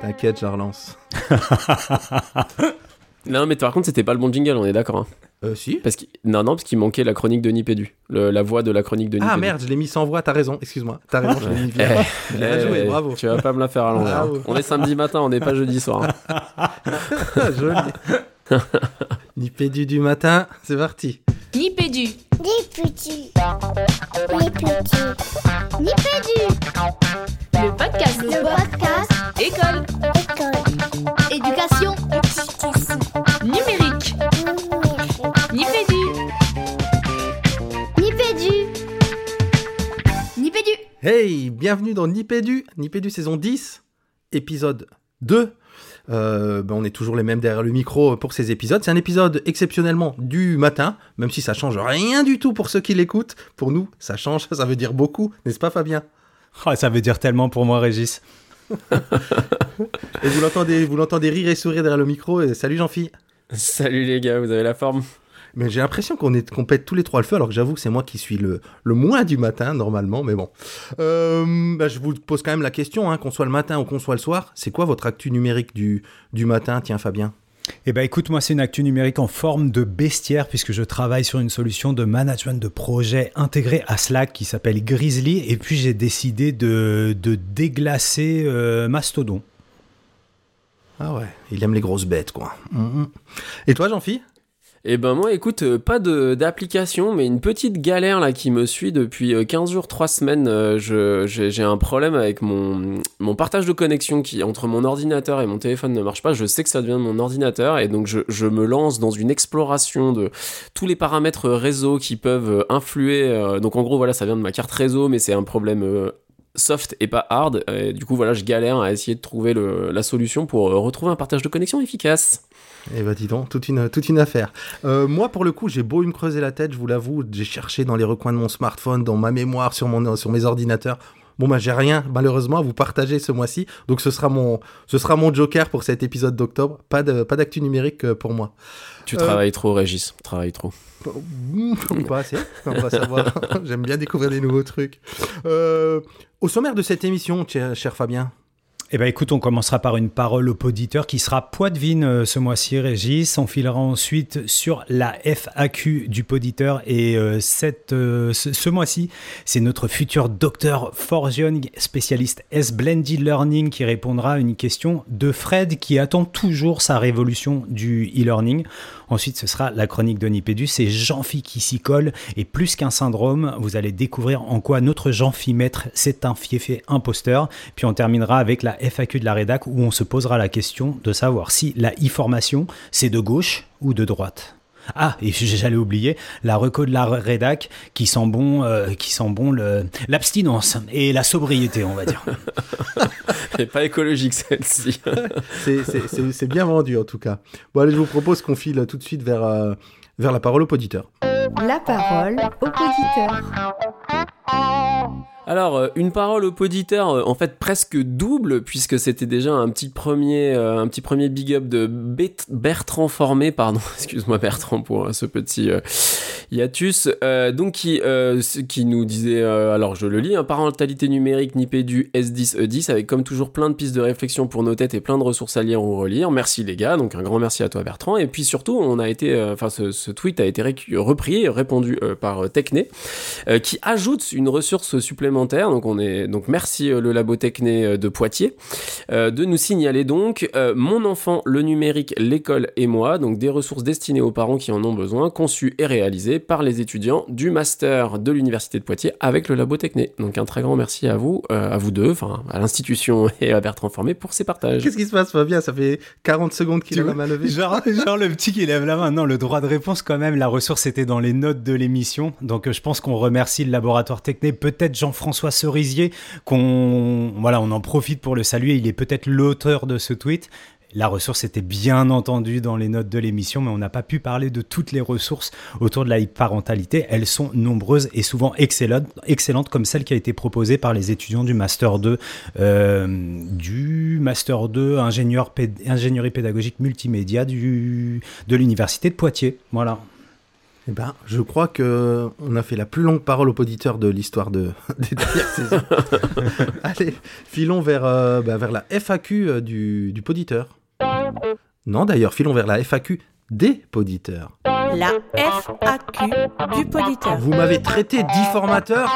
T'inquiète, je la relance. Non, mais par contre, c'était pas le bon jingle, on est d'accord. hein. Euh, si. Parce Non, non, parce qu'il manquait la chronique de Nipédu. Le- La voix de la chronique de Nipédu. Ah merde, je l'ai mis sans voix, t'as raison, excuse-moi. T'as raison, je l'ai mis Eh, via. Bien eh, joué, bravo. Tu vas pas me la faire à l'envers. Bravo. On est samedi matin, on n'est pas jeudi soir. Joli. Nipédu du matin, c'est parti. Nipédu. Les petits. Nipédu. Le podcast. Le podcast. École. École. Éducation. Éducation. Numérique. Numérique. Nipédu. Nipédu. Nipédu. Hey, bienvenue dans Nipédu, Nipédu saison 10, épisode 2. Euh, ben, on est toujours les mêmes derrière le micro pour ces épisodes. C'est un épisode exceptionnellement du matin, même si ça change rien du tout pour ceux qui l'écoutent. Pour nous, ça change, ça veut dire beaucoup, n'est-ce pas Fabien? Oh, ça veut dire tellement pour moi, Régis. Et vous l'entendez, vous l'entendez rire et sourire derrière le micro. Et salut Jean-Phi. Salut les gars, vous avez la forme? Mais j'ai l'impression qu'on est qu'on pète tous les trois le feu, alors que j'avoue que c'est moi qui suis le, le moins du matin normalement, mais bon. Euh, bah, je vous pose quand même la question, hein, qu'on soit le matin ou qu'on soit le soir, c'est quoi votre actu numérique du, du matin, tiens Fabien Eh ben, écoute, moi, c'est une actu numérique en forme de bestiaire puisque je travaille sur une solution de management de projet intégrée à Slack qui s'appelle Grizzly. Et puis, j'ai décidé de, de déglacer euh, Mastodon. Ah ouais, il aime les grosses bêtes, quoi. Mhm. Et toi Jean-Phi? Eh ben moi, écoute, euh, pas d'application, mais une petite galère là qui me suit depuis euh, 15 jours, 3 semaines. Euh, J'ai un problème avec mon, mon partage de connexion qui entre mon ordinateur et mon téléphone ne marche pas. Je sais que ça vient de mon ordinateur et donc je, je me lance dans une exploration de tous les paramètres réseau qui peuvent euh, influer. euh, donc en gros, voilà, ça vient de ma carte réseau, mais c'est un problème euh, soft et pas hard. Du coup, voilà, je galère à essayer de trouver la solution pour euh, retrouver un partage de connexion efficace. Eh ben dis donc, toute une, toute une affaire. Euh, moi, pour le coup, j'ai beau me creuser la tête, je vous l'avoue, j'ai cherché dans les recoins de mon smartphone, dans ma mémoire, sur, mon, sur mes ordinateurs. Bon, bah, j'ai rien, malheureusement, à vous partager ce mois-ci. Donc, ce sera mon, ce sera mon joker pour cet épisode d'octobre. Pas de, pas d'actu numérique euh, pour moi. Tu Euh, travailles trop, Régis. Tu travailles trop. Mmh, Pas assez, on va savoir. J'aime bien découvrir des nouveaux trucs. Euh, au sommaire de cette émission, cher Fabien, Eh ben, écoute, on commencera par une parole au poditeur qui sera Poitvin euh, ce mois-ci, Régis. On filera ensuite sur la FAQ du poditeur. Et euh, euh, ce, ce mois-ci, c'est notre futur docteur Forgion, spécialiste S-Blended Learning, qui répondra à une question de Fred qui attend toujours sa révolution du e-learning. Ensuite, ce sera la chronique de Nipédu. C'est Jean-Phi qui s'y colle. Et plus qu'un syndrome, vous allez découvrir en quoi notre Jean-Phi maître, c'est un fiefé imposteur. Puis on terminera avec la FAQ de la rédac où on se posera la question de savoir si la e-formation, c'est de gauche ou de droite. Ah, et j'allais oublier la reco de la rédac qui sent bon, euh, qui sent bon le- l'abstinence et la sobriété, on va dire. Elle pas écologique celle-ci. c'est- c'est c'est- c'est bien vendu en tout cas. Bon, allez, je vous propose qu'on file tout de suite vers, euh, vers la parole au poditeur. La parole au poditeur. Alors, euh, une parole au poditeur, euh, en fait presque double, puisque c'était déjà un petit premier, euh, un petit premier big up de Bertrand Formé, pardon, excuse-moi Bertrand pour ce petit hiatus, donc qui, qui nous disait, alors je le lis, hein, parentalité numérique Nipédu S10E10, avec comme toujours plein de pistes de réflexion pour nos têtes et plein de ressources à lire ou relire. Merci les gars, donc un grand merci à toi Bertrand. Et puis surtout, on a été, enfin ce, ce tweet a été repris, répondu par Techné, qui ajoute une ressource supplémentaire. Donc on est donc merci euh, le labo Techné euh, de Poitiers euh, de nous signaler donc euh, mon enfant, le numérique, l'école et moi. Donc des ressources destinées aux parents qui en ont besoin, conçues et réalisées par les étudiants du master de l'université de Poitiers avec le labo Techné. Donc un très grand merci à vous, euh, à vous deux, enfin à l'institution et à Bertrand Formé pour ces partages. Qu'est-ce qui se passe, Fabien? Ça fait 40 secondes qu'il a la main levée. Genre, genre le petit qui lève la main. Non, le droit de réponse quand même. La ressource était dans les notes de l'émission. Donc je pense qu'on remercie le laboratoire Techné, peut-être Jean-François Cerisier, qu'on voilà, on en profite pour le saluer. Il est peut-être l'auteur de ce tweet. La ressource était bien entendu dans les notes de l'émission, mais on n'a pas pu parler de toutes les ressources autour de la parentalité. Elles sont nombreuses et souvent excellentes, excellentes comme celle qui a été proposée par les étudiants du Master 2, euh, du Master 2 ingénieur péd- ingénierie pédagogique multimédia de l'Université de Poitiers. Voilà. Eh ben, je crois que on a fait la plus longue parole aux auditeurs de l'histoire de, des dernières saisons. Allez, filons vers, euh, bah, vers la FAQ euh, du, du poditeur. Non, d'ailleurs, filons vers la FAQ des poditeurs. La FAQ du poditeur. Vous m'avez traité d'e-formateur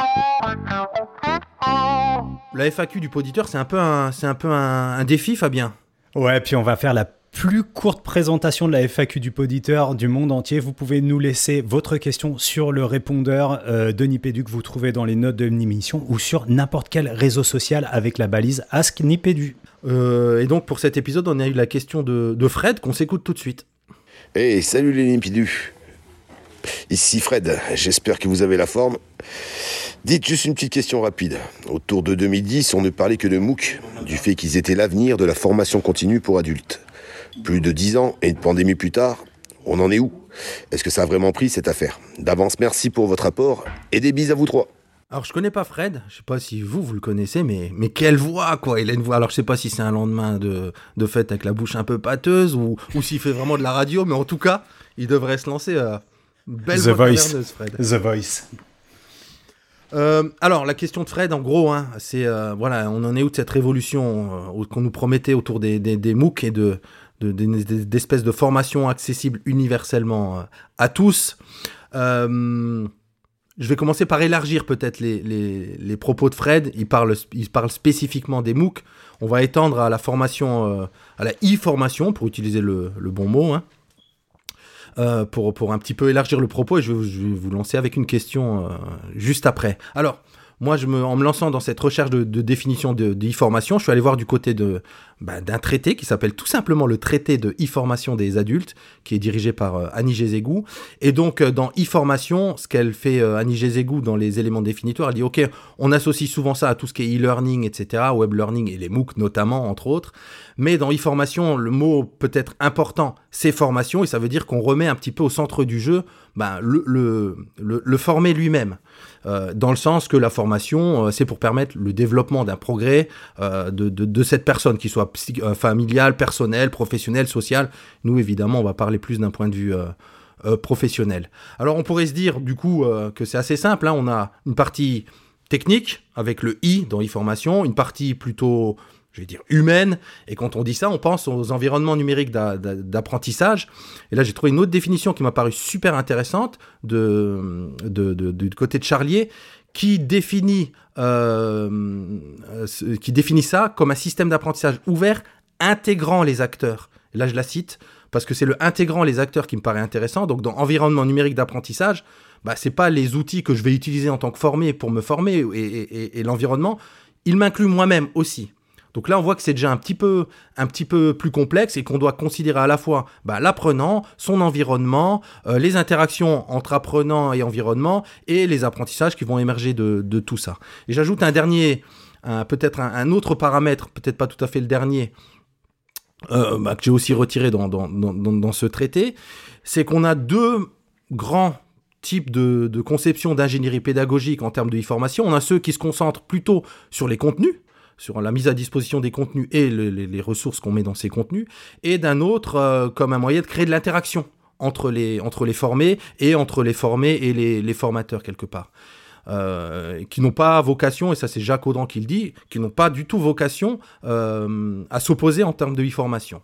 La FAQ du poditeur, c'est un peu un, c'est un, peu un, un défi, Fabien. Ouais, puis on va faire la plus courte présentation de la FAQ du poditeur du monde entier. Vous pouvez nous laisser votre question sur le répondeur euh, de Nipédu que vous trouvez dans les notes de l'émission ou sur n'importe quel réseau social avec la balise Ask Nipédu. Euh, et donc, pour cet épisode, on a eu la question de, de Fred qu'on s'écoute tout de suite. Hey, salut les limpidus. Ici Fred, j'espère que vous avez la forme. Dites juste une petite question rapide. Autour de 2010, on ne parlait que de MOOC, du fait qu'ils étaient l'avenir de la formation continue pour adultes. Plus de 10 ans et une pandémie plus tard, on en est où? Est-ce que ça a vraiment pris cette affaire? D'avance, merci pour votre apport et des bises à vous trois. Alors, je connais pas Fred, je sais pas si vous, vous le connaissez, mais, mais quelle voix, quoi Il a une voix, alors je sais pas si c'est un lendemain de, de fête avec la bouche un peu pâteuse ou, ou s'il fait vraiment de la radio, mais en tout cas, il devrait se lancer. euh, belle The voix Voice. Fred. The Voice. Euh, alors, la question de Fred, en gros, hein, c'est euh, voilà, on en est où de cette révolution euh, qu'on nous promettait autour des, des, des MOOC et de, de- des- des- d'espèces de formations accessibles universellement euh, à tous. Euh, je vais commencer par élargir peut-être les, les, propos de Fred. Il parle, il parle spécifiquement des MOOC. On va étendre à la formation, euh, à la e-formation, pour utiliser le, le bon mot, hein, pour, pour un petit peu élargir le propos. Et je vais, vous- lancer avec une question juste après. Alors, moi, je me, en me lançant dans cette recherche de, définition de, e-formation, je suis allé voir du côté de, bah, d'un traité qui s'appelle tout simplement le traité de e-formation des adultes, qui est dirigé par euh, Annie Gézégou. Et donc, euh, dans e-formation, ce qu'elle fait, euh, Annie Gézégou, dans les éléments définitoires, elle dit, OK, on associe souvent ça à tout ce qui est e-learning, etc., web learning et les MOOC notamment, entre autres. Mais dans e-formation, le mot peut-être important, c'est formation, et ça veut dire qu'on remet un petit peu au centre du jeu ben, le, le, le, le former lui-même. Euh, dans le sens que la formation, euh, c'est pour permettre le développement d'un progrès euh, de, de, de cette personne, qui soit euh, familiale, personnelle, professionnelle, sociale. Nous, évidemment, on va parler plus d'un point de vue euh, euh, professionnel. Alors, on pourrait se dire, du coup, que c'est assez simple. hein. On a une partie technique, avec le I dans e-formation, une partie plutôt, je vais dire, humaine. Et quand on dit ça, on pense aux environnements numériques d'a- d'a- d'apprentissage. Et là, j'ai trouvé une autre définition qui m'a paru super intéressante de, du côté de Charlier, qui définit, euh, qui définit ça comme un système d'apprentissage ouvert intégrant les acteurs. Et là, je la cite parce que c'est le intégrant les acteurs qui me paraît intéressant. Donc, dans environnement numérique d'apprentissage, bah, c'est pas les outils que je vais utiliser en tant que formé pour me former et- et l'environnement, il m'inclut moi-même aussi. Donc là, on voit que c'est déjà un petit peu, un petit peu plus complexe et qu'on doit considérer à la fois bah, l'apprenant, son environnement, euh, les interactions entre apprenant et environnement et les apprentissages qui vont émerger de, tout ça. Et j'ajoute un dernier, peut-être un, autre paramètre, peut-être pas tout à fait le dernier, euh, bah, que j'ai aussi retiré dans, ce traité, c'est qu'on a deux grands types de, de conception d'ingénierie pédagogique en termes de e-formation. On a ceux qui se concentrent plutôt sur les contenus, sur la mise à disposition des contenus et le- les, ressources qu'on met dans ces contenus, et d'un autre euh, comme un moyen de créer de l'interaction entre les, formés et entre les formés et les, les formateurs quelque part. Euh, qui n'ont pas vocation, et ça c'est Jacques Audran qui le dit, qui n'ont pas du tout vocation euh, à s'opposer en termes de e-formation.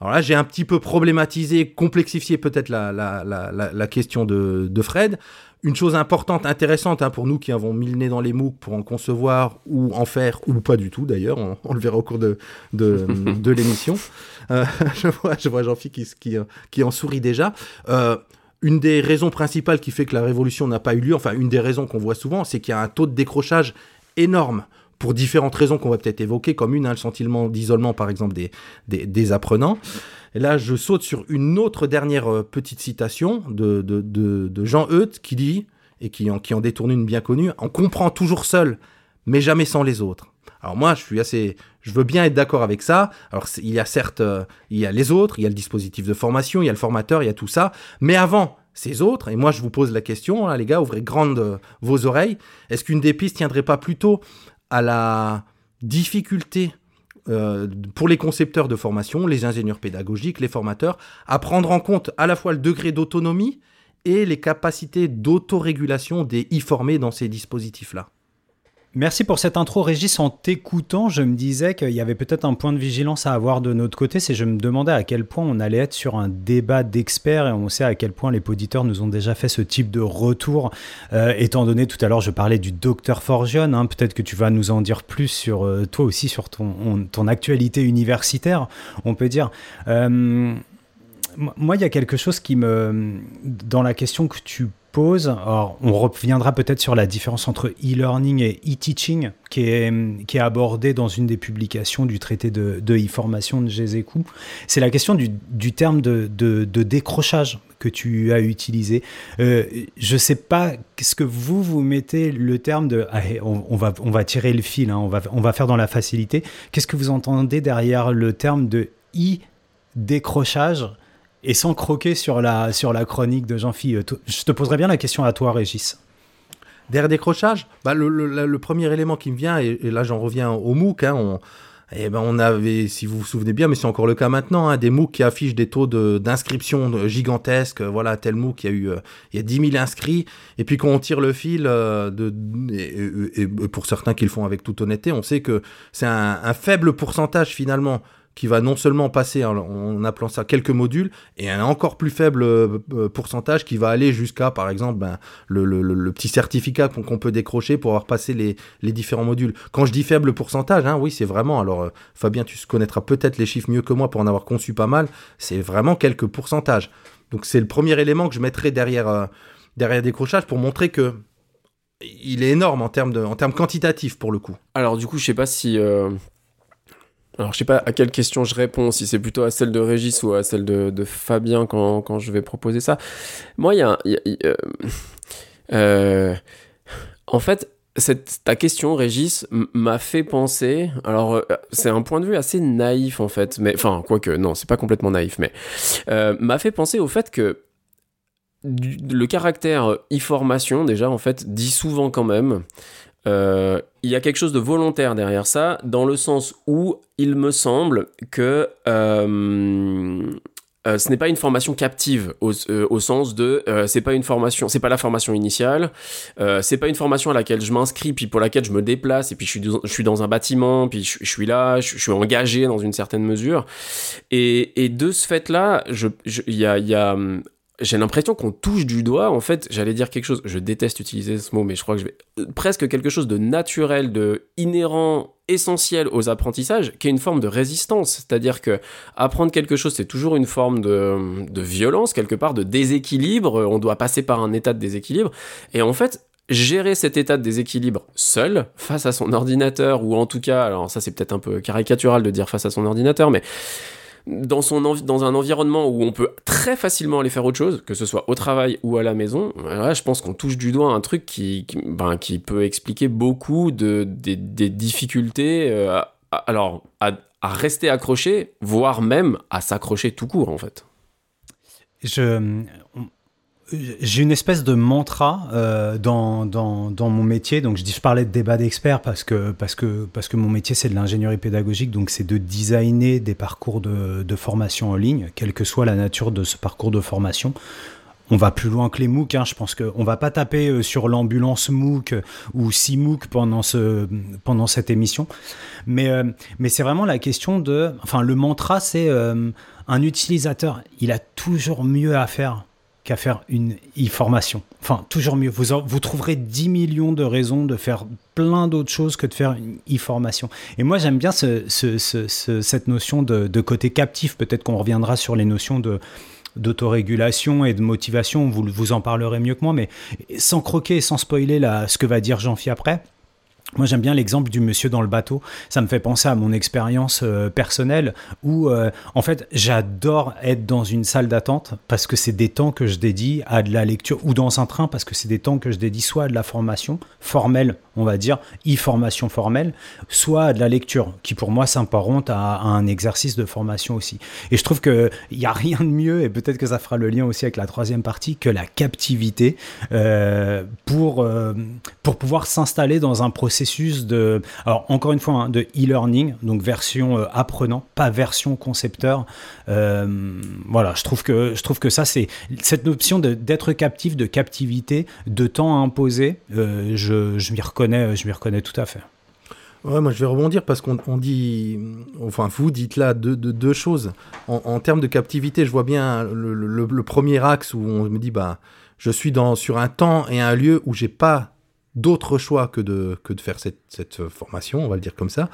Alors là, j'ai un petit peu problématisé, complexifié peut-être la, la, la, la, question de, de Fred. Une chose importante, intéressante hein, pour nous qui avons mis le nez dans les MOOC pour en concevoir ou en faire, ou pas du tout d'ailleurs, on, on le verra au cours de, de, de l'émission. Euh, je vois, je vois Jean-Philippe qui, qui, qui en sourit déjà. Euh, une des raisons principales qui fait que la révolution n'a pas eu lieu, enfin une des raisons qu'on voit souvent, c'est qu'il y a un taux de décrochage énorme pour différentes raisons qu'on va peut-être évoquer, comme une, hein, le sentiment d'isolement par exemple des, des, apprenants. Et là, je saute sur une autre dernière euh, petite citation de, de, de, Jean Euth qui dit, et qui en, qui en détourne une bien connue, on comprend toujours seul, mais jamais sans les autres. Alors moi, je suis assez, je veux bien être d'accord avec ça. Alors il y a certes, euh, il y a les autres, il y a le dispositif de formation, il y a le formateur, il y a tout ça. Mais avant ces autres, et moi je vous pose la question, là, les gars, ouvrez grandes euh, vos oreilles. Est-ce qu'une des pistes tiendrait pas plutôt à la difficulté euh, pour les concepteurs de formation, les ingénieurs pédagogiques, les formateurs, à prendre en compte à la fois le degré d'autonomie et les capacités d'autorégulation des e-formés dans ces dispositifs-là. Merci pour cette intro, Régis. En t'écoutant, je me disais qu'il y avait peut-être un point de vigilance à avoir de notre côté. C'est je me demandais à quel point on allait être sur un débat d'experts et on sait à quel point les auditeurs nous ont déjà fait ce type de retour. Euh, étant donné tout à l'heure, je parlais du docteur Forgione. Hein, peut-être que tu vas nous en dire plus sur euh, toi aussi, sur ton, actualité universitaire, on peut dire. Euh, moi, il y a quelque chose qui me. Dans la question que tu poses, alors on reviendra peut-être sur la différence entre e-learning et e-teaching, qui est, qui est abordée dans une des publications du traité de, e-formation de Gézécou. C'est la question du, du terme de, de, décrochage que tu as utilisé. Euh, je ne sais pas ce que vous, vous mettez le terme de. Ah, on, va, on va tirer le fil, hein, on, va, on va faire dans la facilité. Qu'est-ce que vous entendez derrière le terme de e-décrochage et sans croquer sur la, sur la chronique de Jean-Philippe, euh, je te poserai bien la question à toi, Régis. Derrière décrochage, bah le, le, premier élément qui me vient, et, là j'en reviens au MOOC, hein, on, eh ben on avait, si vous vous souvenez bien, mais c'est encore le cas maintenant, hein, des MOOC qui affichent des taux d'inscription gigantesques. Voilà, tel MOOC, il y a eu euh, il y a 10 000 inscrits. Et puis quand on tire le fil, euh, de, et, pour certains qui le font avec toute honnêteté, on sait que c'est un, faible pourcentage finalement qui va non seulement passer en, appelant ça quelques modules, et un encore plus faible euh, euh, pourcentage qui va aller jusqu'à, par exemple, ben, le, petit certificat qu'on peut décrocher pour avoir passé les, différents modules. Quand je dis faible pourcentage, hein, oui, c'est vraiment, alors euh, Fabien, tu connaîtras peut-être les chiffres mieux que moi pour en avoir conçu pas mal, c'est vraiment quelques pourcentages. Donc c'est le premier élément que je mettrai derrière, derrière décrochage pour montrer que il est énorme en termes, de, en termes quantitatifs pour le coup. Alors du coup, je sais pas si alors, je sais pas à quelle question je réponds, si c'est plutôt à celle de Régis ou à celle de, Fabien quand, quand, je vais proposer ça. Moi, il y a. Euh, euh, en fait, ta question, Régis, m'a fait penser. Alors, euh, c'est un point de vue assez naïf, en fait. Mais, enfin, quoique, non, c'est pas complètement naïf, mais. m'a fait penser au fait que. le caractère e-formation, déjà, en fait, dit souvent quand même euh, il y a quelque chose de volontaire derrière ça, dans le sens où il me semble que euh, euh, ce n'est pas une formation captive au, sens de c'est pas une formation, c'est pas la formation initiale, c'est pas une formation à laquelle je m'inscris puis pour laquelle je me déplace et puis je suis, je suis dans un bâtiment puis je, suis là, je, suis engagé dans une certaine mesure. Et, de ce fait là, il y a j'ai l'impression qu'on touche du doigt, en fait, j'allais dire quelque chose, je déteste utiliser ce mot, mais je crois que je vais, euh, presque quelque chose de naturel, de inhérent, essentiel aux apprentissages, qui est une forme de résistance. C'est-à-dire que apprendre quelque chose, c'est toujours une forme de, de violence, quelque part, de déséquilibre, on doit passer par un état de déséquilibre, et en fait, gérer cet état de déséquilibre seul, face à son ordinateur, ou en tout cas, alors ça c'est peut-être un peu caricatural de dire face à son ordinateur, mais dans, son dans un environnement où on peut très facilement aller faire autre chose, que ce soit au travail ou à la maison, je pense qu'on touche du doigt un truc qui, ben, qui peut expliquer beaucoup de, des, difficultés euh, alors, à, à, rester accroché, voire même à s'accrocher tout court en fait. Je, j'ai une espèce de mantra euh, dans, dans, mon métier. Donc, je, dis, je parlais de débat d'experts parce que, parce, que, parce que mon métier, c'est de l'ingénierie pédagogique. Donc, c'est de designer des parcours de, de, formation en ligne, quelle que soit la nature de ce parcours de formation. On va plus loin que les MOOC. Hein. Je pense qu'on ne va pas taper euh, sur l'ambulance MOOC ou si MOOC pendant, ce, pendant cette émission. Mais, euh, mais c'est vraiment la question de. Enfin, le mantra, c'est un utilisateur, il a toujours mieux à faire qu'à faire une e-formation. Enfin, toujours mieux. Vous, vous trouverez 10 millions de raisons de faire plein d'autres choses que de faire une e-formation. Et moi, j'aime bien ce, cette notion de, côté captif. Peut-être qu'on reviendra sur les notions d'autorégulation et de motivation, vous, vous en parlerez mieux que moi, mais sans croquer et sans spoiler là, ce que va dire Jean-Phi après, moi, j'aime bien l'exemple du monsieur dans le bateau. Ça me fait penser à mon expérience euh, personnelle où, euh, en fait, j'adore être dans une salle d'attente parce que c'est des temps que je dédie à de la lecture ou dans un train parce que c'est des temps que je dédie soit à de la formation formelle on va dire, e-formation formelle, soit de la lecture, qui pour moi s'apparente à, un exercice de formation aussi. Et je trouve qu'il n'y a rien de mieux, et peut-être que ça fera le lien aussi avec la troisième partie, que la captivité euh, pour, euh, pour pouvoir s'installer dans un processus de, alors encore une fois, hein, de e-learning, donc version euh, apprenant, pas version concepteur. Voilà, je trouve que, je trouve que ça, c'est cette notion d'être captif, de captivité, de temps euh, je, je m'y reconnais, je m'y reconnais tout à fait. Ouais, moi je vais rebondir parce qu'on on dit, enfin vous dites là deux, deux, choses. En, en termes de captivité, je vois bien le, le- le premier axe où on me dit, bah, je suis dans, sur un temps et un lieu où j'ai pas d'autre choix que de, que de faire cette, cette formation, on va le dire comme ça.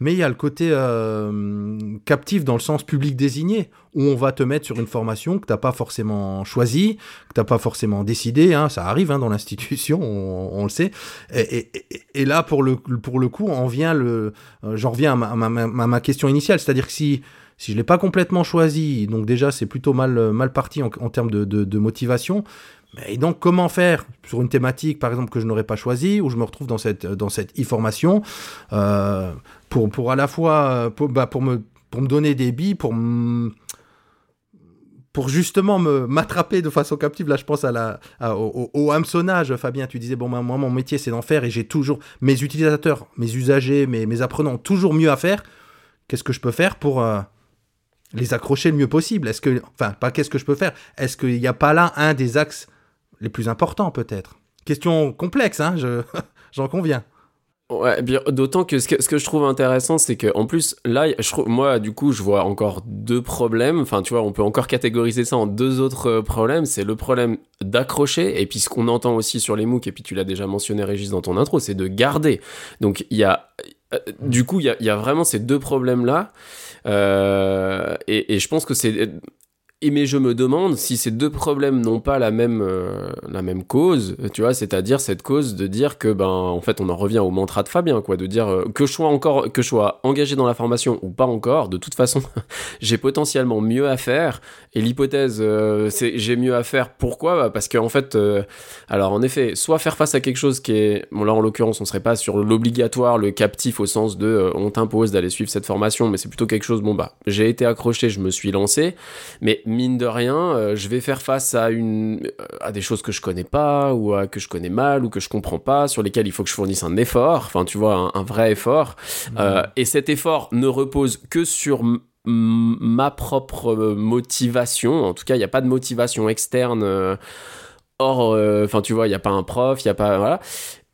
Mais il y a le côté euh, captif dans le sens public désigné, où on va te mettre sur une formation que t'as pas forcément choisie, que t'as pas forcément décidé, hein, ça arrive hein, dans l'institution, on, le sait. Et, et- là, pour le, pour le coup, on vient le, euh, j'en reviens à ma, question initiale, c'est-à-dire que si, si je l'ai pas complètement choisi, donc déjà c'est plutôt mal, mal parti en, termes de motivation. Et donc, comment faire sur une thématique, par exemple, que je n'aurais pas choisie, où je me retrouve dans cette, dans cette e-formation, euh, pour, pour à la fois, euh, pour, bah, pour, me, pour me donner des billes, pour pour justement me m'attraper de façon captive, là je pense à la, au, au- hameçonnage, Fabien, tu disais, bon, bah, moi mon métier c'est d'en faire et j'ai toujours, mes utilisateurs, mes usagers, mes, mes apprenants toujours mieux à faire, qu'est-ce que je peux faire pour euh, les accrocher le mieux possible? Est-ce que, enfin, pas qu'est-ce que je peux faire, est-ce qu'il n'y a pas là un des axes les plus importants peut-être Question complexe, hein, je, j'en conviens. Ouais, d'autant que ce, que ce que je trouve intéressant, c'est que en plus, là, moi, du coup, je vois encore deux problèmes. Enfin, tu vois, on peut encore catégoriser ça en deux autres euh, problèmes. C'est le problème d'accrocher, et puis ce qu'on entend aussi sur les MOOC, et puis tu l'as déjà mentionné, Régis, dans ton intro, c'est de garder. Donc, il y a, euh, du coup, il y a, y a vraiment ces deux problèmes-là. Euh, et, et je pense que c'est. Mais je me demande si ces deux problèmes n'ont pas la même, euh, la même cause, tu vois, c'est-à-dire cette cause de dire que, ben, en fait, on en revient au mantra de Fabien, quoi, de dire euh, que je sois encore, que je sois engagé dans la formation ou pas encore, de toute façon, j'ai potentiellement mieux à faire. Et l'hypothèse, euh, c'est j'ai mieux à faire. Pourquoi? Bah, Parce qu'en fait, euh, alors en effet, soit faire face à quelque chose qui est, bon là en l'occurrence, on serait pas sur l'obligatoire, le captif au sens de, on t'impose d'aller suivre cette formation, mais c'est plutôt quelque chose, bon bah, j'ai été accroché, je me suis lancé, mais mine de rien, euh, je vais faire face à une, à des choses que je connais pas ou à, que je connais mal ou que je comprends pas, sur lesquelles il faut que je fournisse un effort. Enfin, tu vois, un, un vrai effort. Euh, et cet effort ne repose que sur ma propre euh, motivation. En tout cas, il n'y a pas de motivation externe. euh, Or, euh, enfin, tu vois, il n'y a pas un prof, il n'y a pas. Voilà.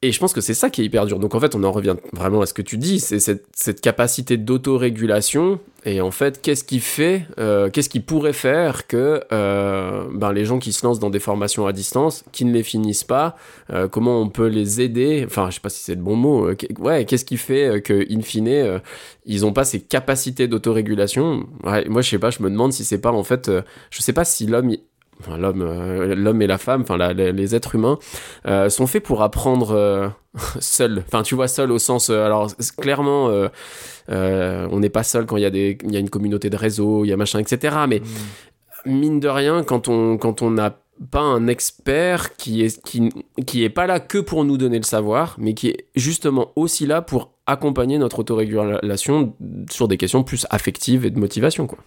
Et je pense que c'est ça qui est hyper dur. Donc en fait, on en revient vraiment à ce que tu dis, c'est cette, cette capacité d'autorégulation. Et en fait, qu'est-ce qui fait, euh, qu'est-ce qui pourrait faire que euh, ben, les gens qui se lancent dans des formations à distance, qui ne les finissent pas, euh, comment on peut les aider? Enfin, je sais pas si c'est le bon mot. euh, ouais, qu'est-ce qui fait euh, que, in fine, euh, ils n'ont pas ces capacités d'autorégulation? Ouais, Moi, je sais pas. Je me demande si c'est pas en fait, je sais pas si l'homme enfin, l'homme, euh, l'homme et la femme, enfin la- les, les êtres humains, euh, sont faits pour apprendre euh, seul. Enfin, tu vois, seul au sens. alors, clairement, on n'est pas seul quand il y a des, il y a une communauté de réseau, il y a machin, etc. Mais mine de rien, quand on, quand on n'a pas un expert qui est, qui, qui est pas là que pour nous donner le savoir, mais qui est justement aussi là pour accompagner notre autorégulation sur des questions plus affectives et de motivation, quoi.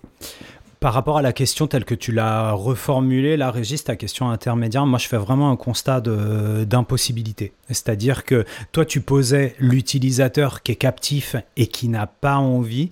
Par rapport à la question telle que tu l'as reformulée, là, Régis, ta question intermédiaire, moi je fais vraiment un constat d'impossibilité. C'est-à-dire que toi tu posais l'utilisateur qui est captif et qui n'a pas envie.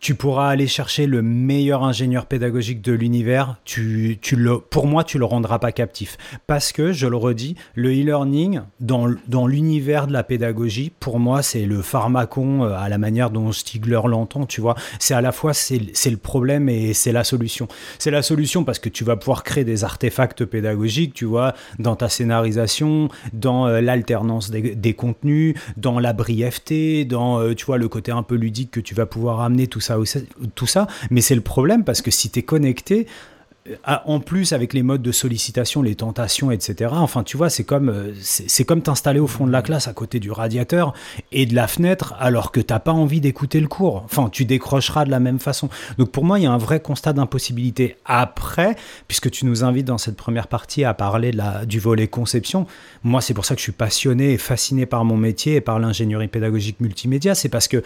Tu pourras aller chercher le meilleur ingénieur pédagogique de l'univers. Tu, tu le, pour moi, tu le rendras pas captif. Parce que, je le redis, le e-learning, dans, dans l'univers de la pédagogie, pour moi, c'est le pharmacon euh, à la manière dont Stigler l'entend, tu vois. C'est à la fois, c'est le problème et c'est la solution. C'est la solution parce que tu vas pouvoir créer des artefacts pédagogiques, tu vois, dans ta scénarisation, dans euh, l'alternance des, des contenus, dans la brièveté, dans, euh, tu vois, le côté un peu ludique que tu vas pouvoir amener, tout ça, aussi- tout ça. Mais c'est le problème parce que si tu es connecté, ah, en plus avec les modes de sollicitation, les tentations, etc. Enfin, tu vois, c'est comme euh, c'est c'est comme t'installer au fond de la classe à côté du radiateur et de la fenêtre, alors que t'as pas envie d'écouter le cours. Enfin, tu décrocheras de la même façon. Donc pour moi, il y a un vrai constat d'impossibilité. Après, puisque tu nous invites dans cette première partie à parler de la, du volet conception, moi c'est pour ça que je suis passionné et fasciné par mon métier et par l'ingénierie pédagogique multimédia. C'est parce que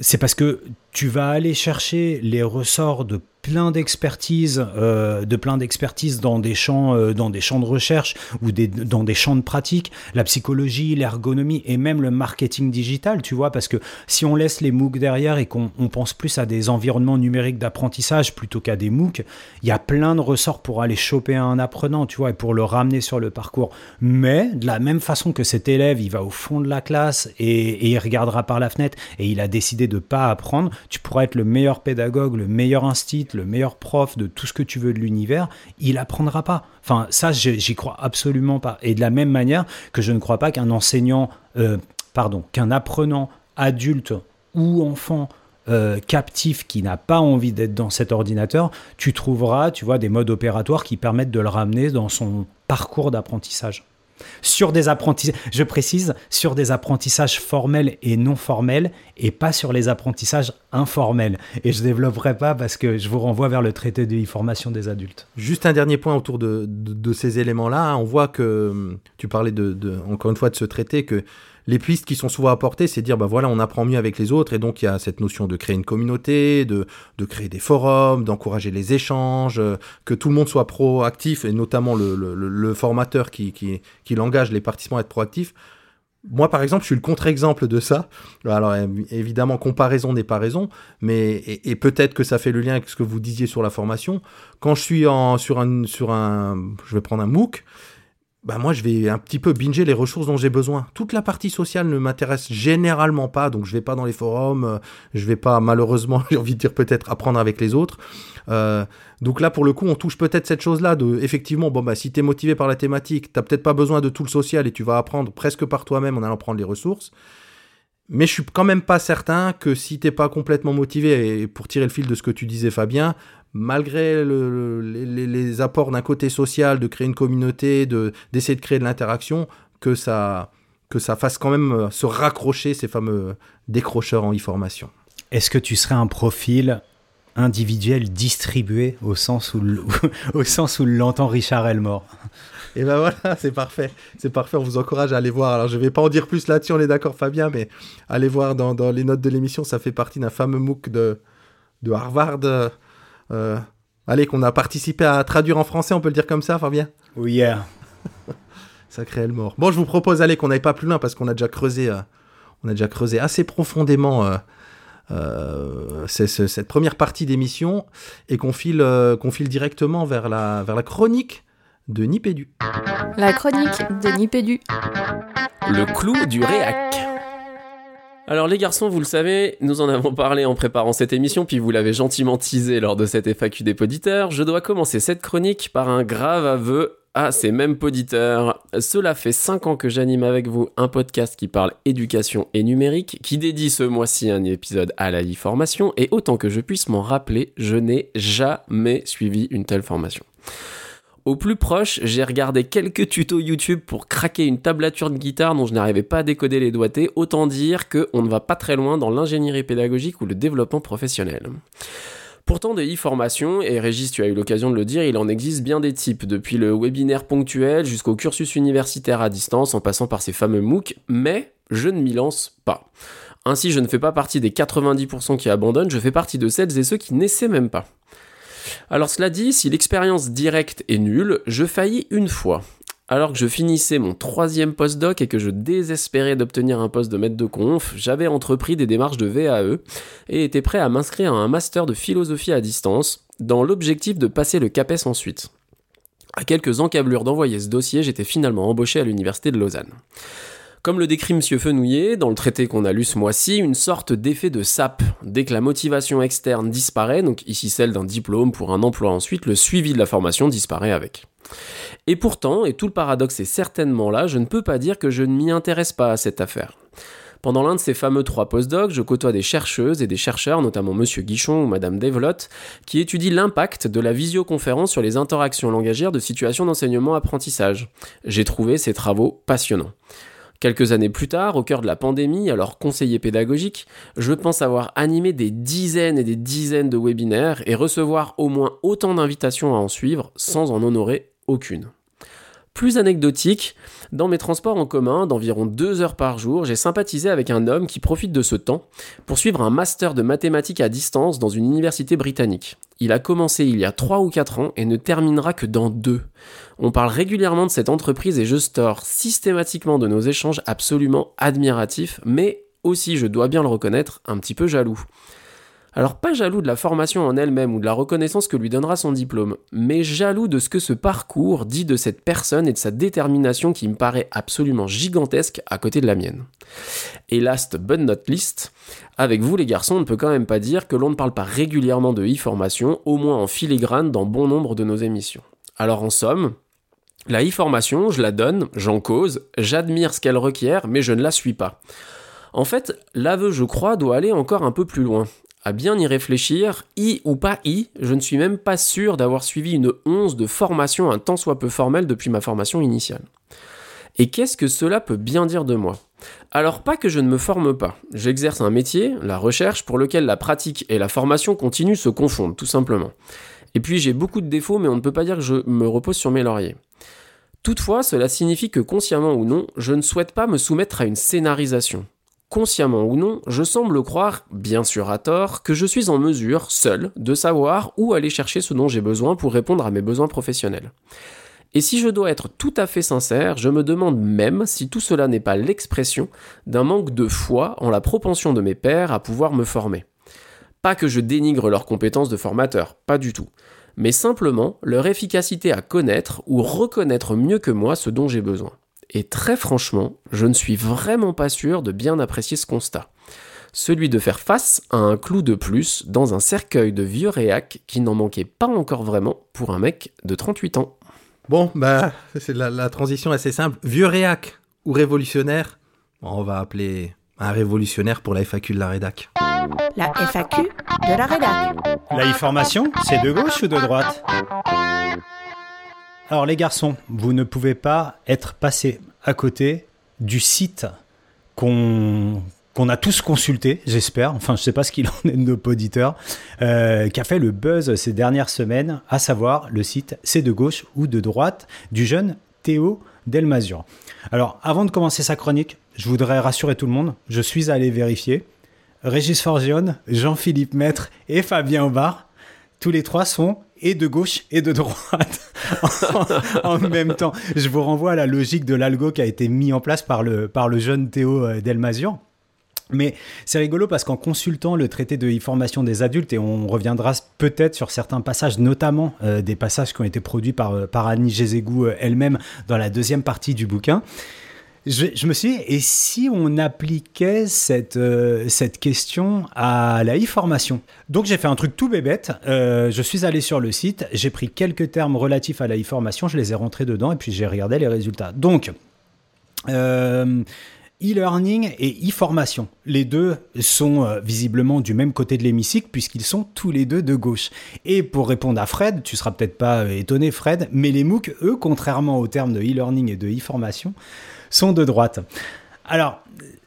c'est parce que tu vas aller chercher les ressorts de plein d'expertises, euh, de plein d'expertises dans des champs, euh, dans des champs de recherche ou des, dans des champs de pratique, la psychologie, l'ergonomie et même le marketing digital, tu vois, parce que si on laisse les MOOC derrière et qu'on on pense plus à des environnements numériques d'apprentissage plutôt qu'à des MOOC, il y a plein de ressorts pour aller choper un apprenant, tu vois, et pour le ramener sur le parcours. Mais de la même façon que cet élève, il va au fond de la classe et, il regardera par la fenêtre et il a décidé de pas apprendre, tu pourras être le meilleur pédagogue, le meilleur le meilleur prof de tout ce que tu veux de l'univers, il apprendra pas. Enfin, ça, j'y crois absolument pas. Et de la même manière que je ne crois pas qu'un enseignant, euh, pardon, qu'un apprenant adulte ou enfant euh, captif qui n'a pas envie d'être dans cet ordinateur, tu trouveras, tu vois, des modes opératoires qui permettent de le ramener dans son parcours d'apprentissage. Sur des apprentissages, je précise, sur des apprentissages formels et non formels, et pas sur les apprentissages informels. Et je développerai pas parce que je vous renvoie vers le traité de formation des adultes. Juste un dernier point autour de, de- de ces éléments-là. hein. On voit que tu parlais de, de- encore une fois de ce traité que les pistes qui sont souvent apportées, c'est dire bah voilà, on apprend mieux avec les autres et donc il y a cette notion de créer une communauté, de, de créer des forums, d'encourager les échanges, euh, que tout le monde soit proactif et notamment le, le- formateur qui, qui, qui l'engage les participants à être proactifs. Moi, par exemple, je suis le contre-exemple de ça. Alors, évidemment, comparaison n'est pas raison, mais et, et peut-être que ça fait le lien avec ce que vous disiez sur la formation. Quand je suis en, sur un, sur un, je vais prendre un MOOC, bah moi, je vais un petit peu binger les ressources dont j'ai besoin. Toute la partie sociale ne m'intéresse généralement pas, donc je vais pas dans les forums, euh, je vais pas, malheureusement, j'ai envie de dire peut-être apprendre avec les autres. Euh, donc là, pour le coup, on touche peut-être cette chose-là de, effectivement, bon bah si t'es motivé par la thématique, t'as peut-être pas besoin de tout le social et tu vas apprendre presque par toi-même en allant prendre les ressources. Mais je suis quand même pas certain que si t'es pas complètement motivé, et pour tirer le fil de ce que tu disais Fabien, malgré le- le- les, les- les apports d'un côté social, de créer une communauté, de d'essayer de créer de l'interaction, que ça, que ça fasse quand même euh, se raccrocher ces fameux décrocheurs en e-formation. Est-ce que tu serais un profil individuel distribué au sens où, au sens où l'entend Richard Elmore Et ben voilà, c'est parfait. C'est parfait, on vous encourage à aller voir. Alors je vais pas en dire plus là-dessus, on est d'accord Fabien, mais allez voir dans, dans les notes de l'émission, ça fait partie d'un fameux MOOC de, de Harvard. euh, euh, allez, qu'on a participé à traduire en français, on peut le dire comme ça Fabien? Oui, yeah. Sacré Elmore. Bon, je vous propose, allez, qu'on n'aille pas plus loin parce qu'on a déjà creusé, euh, on a déjà creusé assez profondément euh, euh, c'est- cette première partie d'émission et qu'on file, euh, qu'on file directement vers la, vers la chronique de Nipédu. La chronique de Nipédu. Le clou du réac. Alors les garçons, vous le savez, nous en avons parlé en préparant cette émission, puis vous l'avez gentiment teasé lors de cette FAQ des poditeurs. Je dois commencer cette chronique par un grave aveu à ces mêmes poditeurs. Cela fait 5 ans que j'anime avec vous un podcast qui parle éducation et numérique, qui dédie ce mois-ci un épisode à la e-formation, et autant que je puisse m'en rappeler, je n'ai jamais suivi une telle formation. Au plus proche, j'ai regardé quelques tutos YouTube pour craquer une tablature de guitare dont je n'arrivais pas à décoder les doigtés, autant dire qu'on ne va pas très loin dans l'ingénierie pédagogique ou le développement professionnel. Pourtant, des e-formations, et Régis, tu as eu l'occasion de le dire, il en existe bien des types, depuis le webinaire ponctuel jusqu'au cursus universitaire à distance, en passant par ces fameux MOOC, mais je ne m'y lance pas. Ainsi, je ne fais pas partie des 90% qui abandonnent, je fais partie de celles et ceux qui n'essaient même pas. Alors cela dit, si l'expérience directe est nulle, je faillis une fois. Alors que je finissais mon troisième postdoc et que je désespérais d'obtenir un poste de maître de conf, j'avais entrepris des démarches de VAE et étais prêt à m'inscrire à un master de philosophie à distance, dans l'objectif de passer le CAPES ensuite. À quelques encablures d'envoyer ce dossier, j'étais finalement embauché à l'université de Lausanne. Comme le décrit M. Fenouillet, dans le traité qu'on a lu ce mois-ci, une sorte d'effet de sape. Dès que la motivation externe disparaît, donc ici celle d'un diplôme pour un emploi ensuite, le suivi de la formation disparaît avec. Et pourtant, et tout le paradoxe est certainement là, je ne peux pas dire que je ne m'y intéresse pas à cette affaire. Pendant l'un de ces fameux trois postdocs, je côtoie des chercheuses et des chercheurs, notamment Monsieur Guichon ou Madame Develotte, qui étudient l'impact de la visioconférence sur les interactions langagières de situations d'enseignement-apprentissage. J'ai trouvé ces travaux passionnants. Quelques années plus tard, au cœur de la pandémie, alors conseiller pédagogique, je pense avoir animé des dizaines et des dizaines de webinaires et recevoir au moins autant d'invitations à en suivre sans en honorer aucune. Plus anecdotique, dans mes transports en commun d'environ deux heures par jour, j'ai sympathisé avec un homme qui profite de ce temps pour suivre un master de mathématiques à distance dans une université britannique. Il a commencé il y a trois ou quatre ans et ne terminera que dans deux. On parle régulièrement de cette entreprise et je store systématiquement de nos échanges absolument admiratifs, mais aussi, je dois bien le reconnaître, un petit peu jaloux. Alors pas jaloux de la formation en elle-même ou de la reconnaissance que lui donnera son diplôme, mais jaloux de ce que ce parcours dit de cette personne et de sa détermination qui me paraît absolument gigantesque à côté de la mienne. Et last but not least, avec vous les garçons, on ne peut quand même pas dire que l'on ne parle pas régulièrement de e-formation, au moins en filigrane dans bon nombre de nos émissions. Alors en somme, la e-formation, je la donne, j'en cause, j'admire ce qu'elle requiert, mais je ne la suis pas. En fait, l'aveu, je crois, doit aller encore un peu plus loin à bien y réfléchir, I ou pas I, je ne suis même pas sûr d'avoir suivi une once de formation un tant soit peu formelle depuis ma formation initiale. Et qu'est-ce que cela peut bien dire de moi? Alors pas que je ne me forme pas, j'exerce un métier, la recherche, pour lequel la pratique et la formation continue se confondent, tout simplement. Et puis j'ai beaucoup de défauts, mais on ne peut pas dire que je me repose sur mes lauriers. Toutefois, cela signifie que consciemment ou non, je ne souhaite pas me soumettre à une scénarisation consciemment ou non, je semble croire, bien sûr à tort, que je suis en mesure, seul, de savoir où aller chercher ce dont j'ai besoin pour répondre à mes besoins professionnels. Et si je dois être tout à fait sincère, je me demande même si tout cela n'est pas l'expression d'un manque de foi en la propension de mes pairs à pouvoir me former. Pas que je dénigre leurs compétences de formateur, pas du tout, mais simplement leur efficacité à connaître ou reconnaître mieux que moi ce dont j'ai besoin. Et très franchement, je ne suis vraiment pas sûr de bien apprécier ce constat. Celui de faire face à un clou de plus dans un cercueil de vieux réac qui n'en manquait pas encore vraiment pour un mec de 38 ans. Bon, bah, c'est la, la transition assez simple. Vieux réac ou révolutionnaire On va appeler un révolutionnaire pour la FAQ de la rédac. La FAQ de la rédac. La e-formation, c'est de gauche ou de droite Alors les garçons, vous ne pouvez pas être passé à côté du site qu'on a tous consulté, j'espère, enfin je sais pas ce qu'il en est de nos auditeurs, euh, qui a fait le buzz ces dernières semaines, à savoir le site C'est de gauche ou de droite du jeune Théo Delmazur. Alors avant de commencer sa chronique, je voudrais rassurer tout le monde, je suis allé vérifier. Régis Forgione, Jean-Philippe Maître et Fabien Aubard, tous les trois sont et de gauche et de droite en, même temps. Je vous renvoie à la logique de l'algo qui a été mis en place par le, par le jeune Théo euh, Delmazur. Mais c'est rigolo parce qu'en consultant le traité de e-formation des adultes, et on reviendra peut-être sur certains passages, notamment euh, des passages qui ont été produits par, euh, par Annie Gézégou elle-même dans la deuxième partie du bouquin, je, me suis dit, et si on appliquait cette, euh, cette question à la e-formation? Donc j'ai fait un truc tout bébête, euh, je suis allé sur le site, j'ai pris quelques termes relatifs à la e-formation, je les ai rentrés dedans et puis j'ai regardé les résultats. Donc, euh, e-learning et e-formation. Les deux sont visiblement du même côté de l'hémicycle puisqu'ils sont tous les deux de gauche. Et pour répondre à Fred, tu seras peut-être pas étonné Fred, mais les MOOC, eux, contrairement aux termes de e-learning et de e-formation, sont de droite. Alors,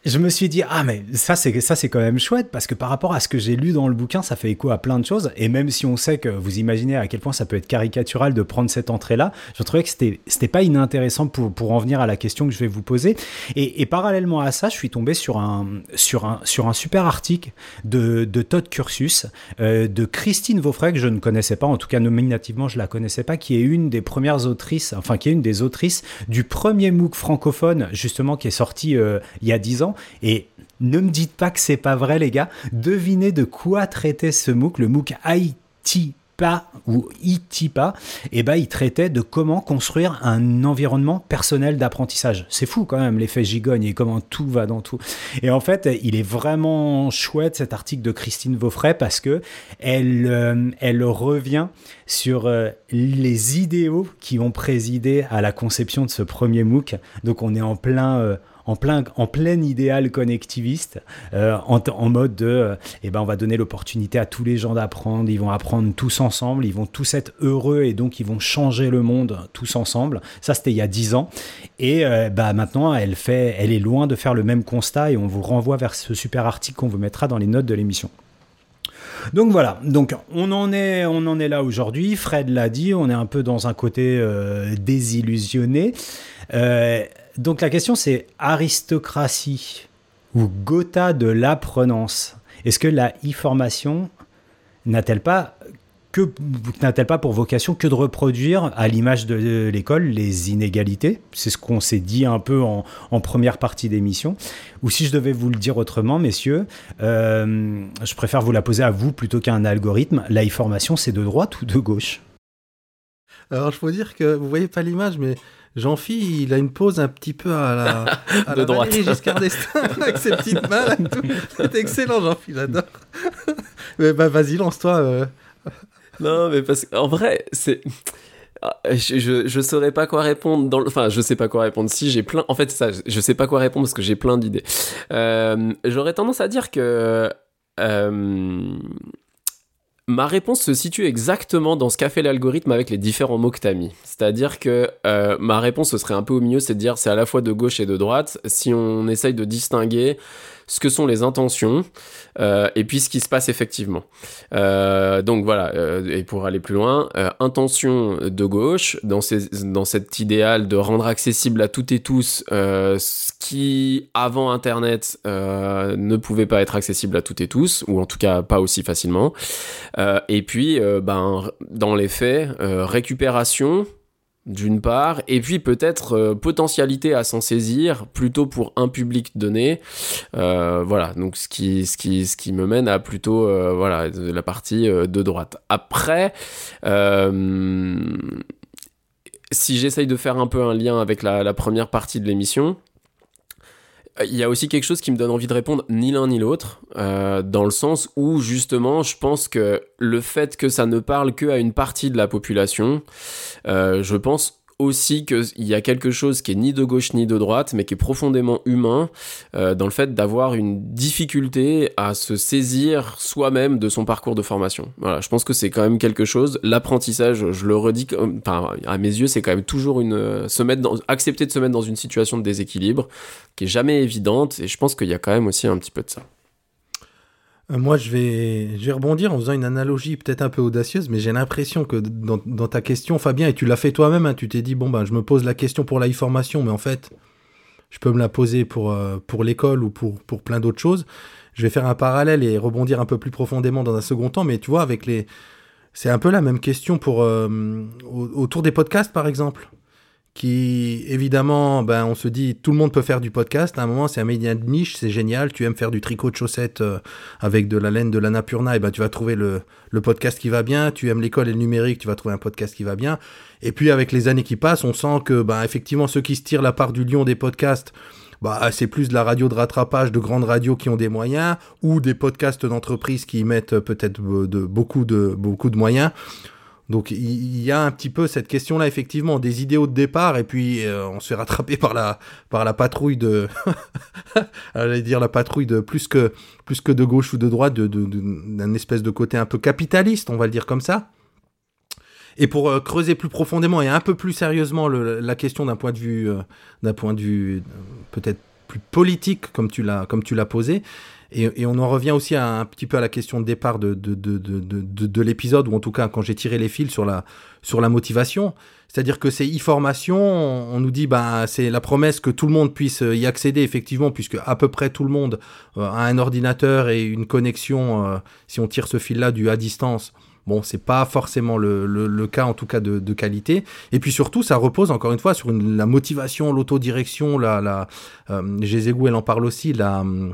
je me suis dit ah mais ça c'est ça c'est quand même chouette parce que par rapport à ce que j'ai lu dans le bouquin ça fait écho à plein de choses. Et même si on sait que vous imaginez à quel point ça peut être caricatural de prendre cette entrée là je trouvais que c'était c'était pas inintéressant pour pour en venir à la question que je vais vous poser. Et, parallèlement à ça je suis tombé sur un sur un sur un super article de de Todd Cursus euh, de Christine Vaufray que je ne connaissais pas en tout cas nominativement je la connaissais pas qui est une des premières autrices enfin qui est une des autrices du premier MOOC francophone justement qui est sorti euh, il y a 10 ans et ne me dites pas que c'est pas vrai, les gars. Devinez de quoi traitait ce MOOC, le MOOC ITPA ou ITIPA. Et ben, il traitait de comment construire un environnement personnel d'apprentissage. C'est fou quand même l'effet gigogne et comment tout va dans tout. Et en fait, il est vraiment chouette cet article de Christine Vaufray parce que elle, euh, elle revient sur euh, les idéaux qui ont présidé à la conception de ce premier MOOC. Donc on est en plein, euh, en plein, en plein idéal connectiviste, euh, en, en, mode de, euh, eh ben, on va donner l'opportunité à tous les gens d'apprendre, ils vont apprendre tous ensemble, ils vont tous être heureux et donc ils vont changer le monde tous ensemble. Ça, c'était il y a dix ans. Et euh, bah, maintenant, elle, fait, elle est loin de faire le même constat et on vous renvoie vers ce super article qu'on vous mettra dans les notes de l'émission. Donc voilà, donc on en est, on en est là aujourd'hui. Fred l'a dit, on est un peu dans un côté euh, désillusionné. Donc la question c'est aristocratie ou Gotha de l'apprenance. Est-ce que la e-formation n'a-t-elle pas que n'a-t-elle pas pour vocation que de reproduire, à l'image de l'école, les inégalités? C'est ce qu'on s'est dit un peu en, première partie d'émission. Ou si je devais vous le dire autrement, messieurs, euh, je préfère vous la poser à vous plutôt qu'à un algorithme. La e-formation, c'est de droite ou de gauche? Alors, je peux dire que vous voyez pas l'image, mais Jean-Phi, il a une pose un petit peu à la, à de la droite. Valérie Giscard d'Estaing avec ses petites mains. C'est excellent, Jean-Phi, j'adore. Mais bah, vas-y, lance-toi. euh. Non, mais parce qu'en vrai, c'est. Ah, Je, je, je saurais pas quoi répondre dans le... enfin je sais pas quoi répondre si j'ai plein en fait ça je, je sais pas quoi répondre parce que j'ai plein d'idées euh, j'aurais tendance à dire que euh, ma réponse se situe exactement dans ce qu'a fait l'algorithme avec les différents mots que t'as mis. C'est à dire que euh, ma réponse ce serait un peu au milieu c'est de dire c'est à la fois de gauche et de droite. Si on essaye de distinguer ce que sont les intentions euh, et puis ce qui se passe effectivement. Euh, donc voilà, euh, et pour aller plus loin, euh, intention de gauche, dans, ces, dans cet idéal de rendre accessible à toutes et tous euh, ce qui, avant Internet, ne pouvait pas être accessible à toutes et tous, ou en tout cas pas aussi facilement. Et puis, ben, dans les faits, récupération, d'une part, et puis peut-être euh, potentialité à s'en saisir plutôt pour un public donné. Euh, voilà, donc ce qui, ce, qui, ce qui me mène à plutôt euh, voilà, la partie de droite. Après, si j'essaye de faire un peu un lien avec la, première partie de l'émission, il y a aussi quelque chose qui me donne envie de répondre ni l'un ni l'autre, euh, dans le sens où justement je pense que le fait que ça ne parle que à une partie de la population, euh, je pense aussi qu'il y a quelque chose qui est ni de gauche ni de droite, mais qui est profondément humain, euh, dans le fait d'avoir une difficulté à se saisir soi-même de son parcours de formation. Voilà, je pense que c'est quand même quelque chose. L'apprentissage, je le redis, comme- enfin, à mes yeux, c'est quand même toujours une euh, se mettre dans, accepter de se mettre dans une situation de déséquilibre qui est jamais évidente, et je pense qu'il y a quand même aussi un petit peu de ça. Euh, Moi, je vais, je vais rebondir en faisant une analogie peut-être un peu audacieuse, mais j'ai l'impression que dans, ta question, Fabien, et tu l'as fait toi-même, hein, tu t'es dit, bon, ben, je me pose la question pour la e-formation, mais en fait, je peux me la poser pour, euh, pour l'école ou pour, pour plein d'autres choses. Je vais faire un parallèle et rebondir un peu plus profondément dans un second temps, mais tu vois, avec les. C'est un peu la même question pour, euh, au- autour des podcasts, par exemple qui évidemment, ben, on se dit tout le monde peut faire du podcast. À un moment, c'est un média de niche, c'est génial. Tu aimes faire du tricot de chaussettes euh, avec de la laine de l'Annapurna, et ben tu vas trouver le, le podcast qui va bien. Tu aimes l'école et le numérique, tu vas trouver un podcast qui va bien. Et puis avec les années qui passent, on sent que ben effectivement ceux qui se tirent la part du lion des podcasts, bah, c'est plus de la radio de rattrapage de grandes radios qui ont des moyens ou des podcasts d'entreprises qui mettent euh, peut-être de, de- beaucoup de beaucoup de moyens. Donc il y a un petit peu cette question-là, effectivement, des idéaux de départ, et puis euh, on se fait rattraper par la, par la patrouille de... J'allais dire la patrouille de plus que, plus que de gauche ou de droite, de, de- d'un espèce de côté un peu capitaliste, on va le dire comme ça. Et pour euh, creuser plus profondément et un peu plus sérieusement la question d'un point de vue, d'un point de vue euh, peut-être plus politique, comme tu l'as, comme tu l'as posé, et, et on en revient aussi à, un petit peu à la question de départ de, de, de, de, de, de- de l'épisode, ou en tout cas quand j'ai tiré les fils sur la, sur la motivation. C'est-à-dire que ces e-formations, on, on nous dit bah c'est la promesse que tout le monde puisse euh, y accéder, effectivement, puisque à peu près tout le monde euh, a un ordinateur et une connexion, euh, si on tire ce fil-là, du à distance. Bon, c'est pas forcément le, le, le cas, en tout cas, de, de qualité. Et puis surtout, ça repose encore une fois sur une- la motivation, l'autodirection, la, la, euh, Gézégou, elle en parle aussi, la, hum,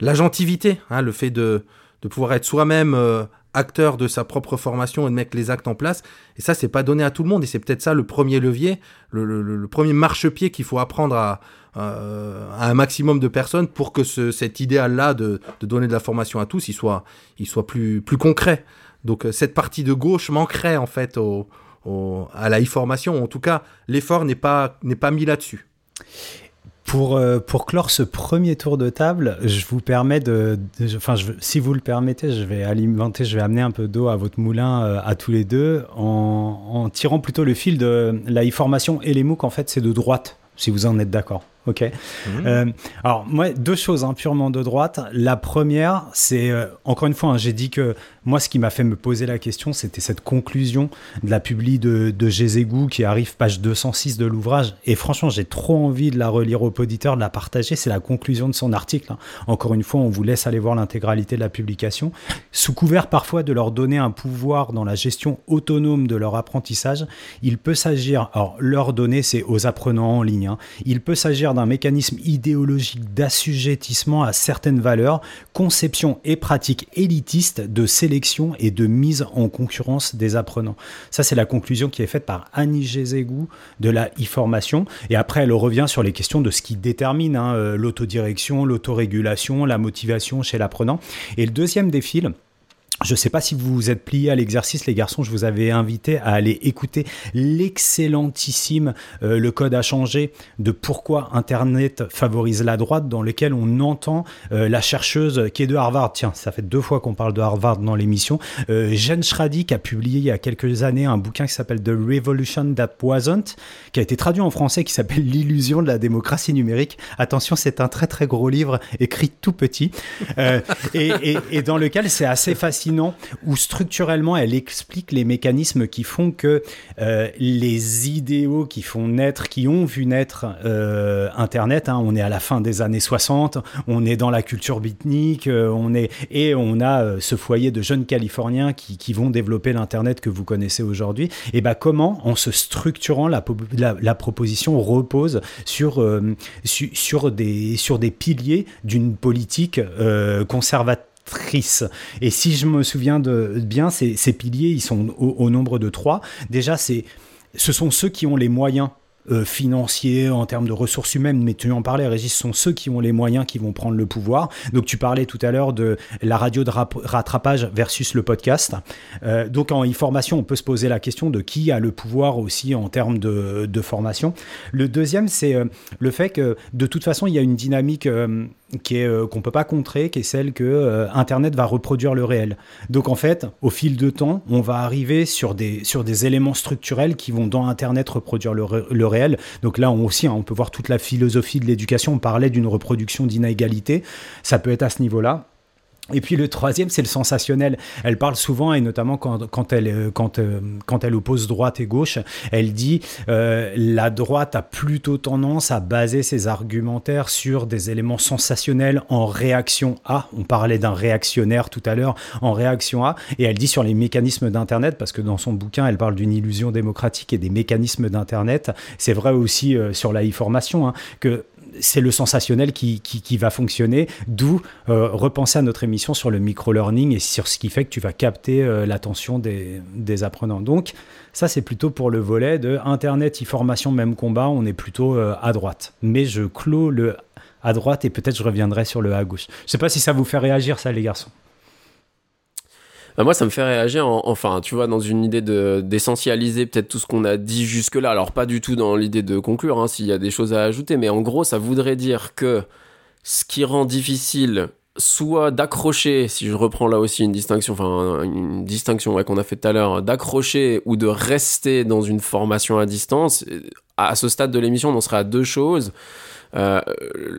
l'agentivité, hein, le fait de, de pouvoir être soi-même euh, acteur de sa propre formation et de mettre les actes en place. Et ça, c'est pas donné à tout le monde. Et c'est peut-être ça le premier levier, le, le- le premier marchepied qu'il faut apprendre à, euh, à un maximum de personnes pour que ce, cet idéal-là de, de donner de la formation à tous, il soit, il soit plus, plus concret. Donc euh, cette partie de gauche manquerait en fait au, au- à la e-formation. En tout cas, l'effort n'est pas, n'est pas mis là-dessus. Pour, euh, pour clore ce premier tour de table, je vous permets de, de- enfin, je, si vous le permettez, je vais alimenter, je vais amener un peu d'eau à votre moulin euh, à tous les deux en, en tirant plutôt le fil de la e-formation et les MOOC. En fait, c'est de droite, si vous en êtes d'accord. Ok. Euh, alors moi, deux choses hein, purement de droite. La première, c'est euh, encore une fois, hein, j'ai dit que moi, ce qui m'a fait me poser la question, c'était cette conclusion de la publi de, de Gézégou qui arrive page 206 de l'ouvrage. Et franchement, j'ai trop envie de la relire au poditeur, de la partager. C'est la conclusion de son article. hein. Encore une fois, on vous laisse aller voir l'intégralité de la publication. Sous couvert parfois de leur donner un pouvoir dans la gestion autonome de leur apprentissage, il peut s'agir, alors leur donner, c'est aux apprenants en ligne, hein. il peut s'agir d'un mécanisme idéologique d'assujettissement à certaines valeurs, conception et pratique élitiste de sélection et de mise en concurrence des apprenants. Ça, c'est la conclusion qui est faite par Annie Gézégou de la e-formation. Et après, elle revient sur les questions de ce qui détermine hein, euh, l'autodirection, l'autorégulation, la motivation chez l'apprenant. Et le deuxième défi, je ne sais pas si vous vous êtes pliés à l'exercice, les garçons. Je vous avais invité à aller écouter l'excellentissime euh, Le Code a changé de pourquoi Internet favorise la droite, dans lequel on entend euh, la chercheuse qui est de Harvard. Tiens, ça fait deux fois qu'on parle de Harvard dans l'émission. Euh, Jen Schrady qui a publié il y a quelques années un bouquin qui s'appelle The Revolution That Wasn't, qui a été traduit en français, qui s'appelle L'illusion de la démocratie numérique. Attention, c'est un très très gros livre écrit tout petit euh, et, et- et dans lequel c'est assez où structurellement elle explique les mécanismes qui font que euh, les idéaux qui font naître, qui ont vu naître euh, Internet, hein, on est à la fin des années 60, on est dans la culture beatnik, euh, on est et on a ce foyer de jeunes Californiens qui, vont développer l'Internet que vous connaissez aujourd'hui. Et ben comment, en se structurant, la, po- la, la proposition repose sur su- sur des sur des piliers d'une politique euh, Et si je me souviens de bien, ces, ces piliers, ils sont au, au nombre de trois. Déjà, c'est, ce sont ceux qui ont les moyens euh, financiers, en termes de ressources humaines, mais tu en parlais, Régis, sont ceux qui ont les moyens qui vont prendre le pouvoir. Donc tu parlais tout à l'heure de la radio de rap- rattrapage versus le podcast. Euh, donc en e-formation, on peut se poser la question de qui a le pouvoir aussi en termes de, formation. Le deuxième, c'est euh, le fait que de toute façon, il y a une dynamique qui est qu'on peut pas contrer, qui est celle que Internet va reproduire le réel. Donc en fait, au fil de temps, on va arriver sur des sur des éléments structurels qui vont dans Internet reproduire le, le réel. Donc là, on aussi, hein, on peut voir toute la philosophie de l'éducation. On parlait d'une reproduction d'inégalité. Ça peut être à ce niveau-là. Et puis le troisième, c'est le sensationnel. Elle parle souvent, et notamment quand, elle, euh, euh, quand elle oppose droite et gauche, elle dit euh, la droite a plutôt tendance à baser ses argumentaires sur des éléments sensationnels en réaction à. On parlait d'un réactionnaire tout à l'heure, en réaction à. Et elle dit sur les mécanismes d'Internet, parce que dans son bouquin, elle parle d'une illusion démocratique et des mécanismes d'Internet. C'est vrai aussi euh, sur la e-formation, hein, que c'est le sensationnel qui, qui, va fonctionner, d'où euh, repenser à notre émission sur le micro-learning et sur ce qui fait que tu vas capter euh, l'attention des, des apprenants. Donc ça, c'est plutôt pour le volet de Internet, e-formation, même combat, on est plutôt euh, à droite. Mais je clôt le à droite et peut-être je reviendrai sur le à gauche. Je sais pas si ça vous fait réagir ça les garçons. Bah, moi, ça me fait réagir, en- enfin, tu vois, dans une idée de d'essentialiser peut-être tout ce qu'on a dit jusque-là. Alors, pas du tout dans l'idée de conclure, hein, s'il y a des choses à ajouter, mais en gros, ça voudrait dire que ce qui rend difficile soit d'accrocher, si je reprends là aussi une distinction, enfin une distinction qu'on a fait tout à l'heure, d'accrocher ou de rester dans une formation à distance, euh, à ce stade de l'émission, on en serait à deux choses. Euh,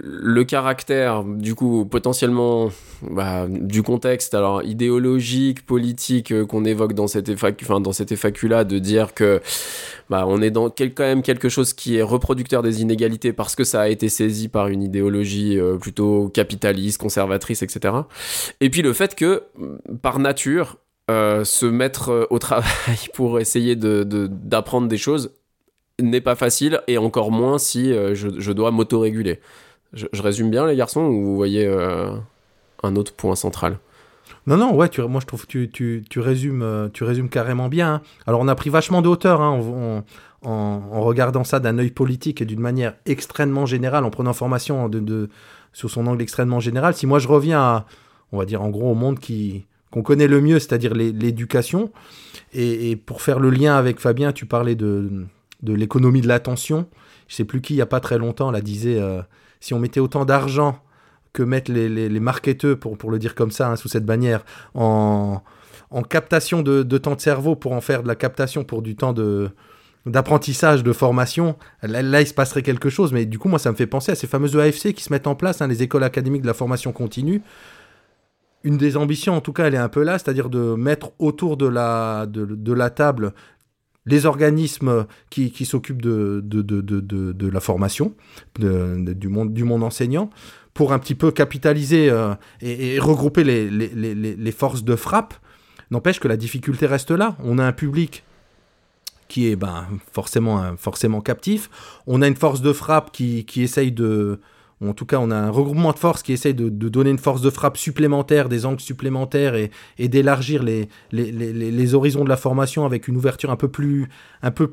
le caractère, du coup, potentiellement bah, du contexte, alors idéologique, politique euh, qu'on évoque dans cette FAQ, enfin dans cette FAQ-là, de dire que bah, on est dans quel- quand même quelque chose qui est reproducteur des inégalités parce que ça a été saisi par une idéologie euh, plutôt capitaliste, conservatrice, etc. Et puis le fait que, par nature, euh, se mettre euh, au travail pour essayer de- de- d'apprendre des choses n'est pas facile et encore moins si euh, je, je dois m'autoréguler. Je, je résume bien les garçons ou vous voyez euh, un autre point central? Non, non, ouais, tu, moi je trouve que tu, tu, tu, résumes, euh, tu résumes carrément bien. hein. Alors on a pris vachement de hauteur hein, en, en- regardant ça d'un œil politique et d'une manière extrêmement générale, en prenant formation de, de- sur son angle extrêmement général. Si moi je reviens à, on va dire en gros au monde qui qu'on connaît le mieux, c'est-à-dire l'éducation, et pour faire le lien avec Fabien, tu parlais de, de l'économie de l'attention. je sais plus qui, il y a pas très longtemps, là, disait euh, si on mettait autant d'argent que mettent les, les, les marketeurs, pour, pour le dire comme ça, hein, sous cette bannière, en, en captation de, de temps de cerveau pour en faire de la captation pour du temps de d'apprentissage, de formation, là, là, il se passerait quelque chose. Mais du coup, moi, ça me fait penser à ces fameuses AFC qui se mettent en place, hein, les écoles académiques de la formation continue. Une des ambitions, en tout cas, elle est un peu là, c'est-à-dire de mettre autour de la, de, de la table les organismes qui, s'occupent de, la formation, du, monde, enseignant, pour un petit peu capitaliser euh, et, regrouper les, forces de frappe. N'empêche que la difficulté reste là. On a un public qui est ben, forcément, forcément captif. On a une force de frappe qui, qui essaye de... En tout cas, on a un regroupement de forces qui essaye de, donner une force de frappe supplémentaire, des angles supplémentaires et, d'élargir les, horizons de la formation avec une ouverture un peu plus,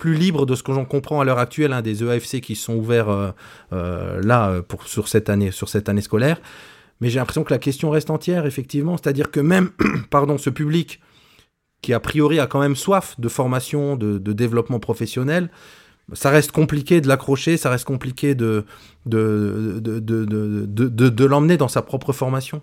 libre de ce que j'en comprends à l'heure actuelle, hein, des EAFC qui sont ouverts euh, euh, là pour, sur, cette année, scolaire. Mais j'ai l'impression que la question reste entière, effectivement. C'est-à-dire que même pardon, ce public qui a priori a quand même soif de formation, de développement professionnel, ça reste compliqué de l'accrocher, ça reste compliqué de, de, de, de, de, l'emmener dans sa propre formation.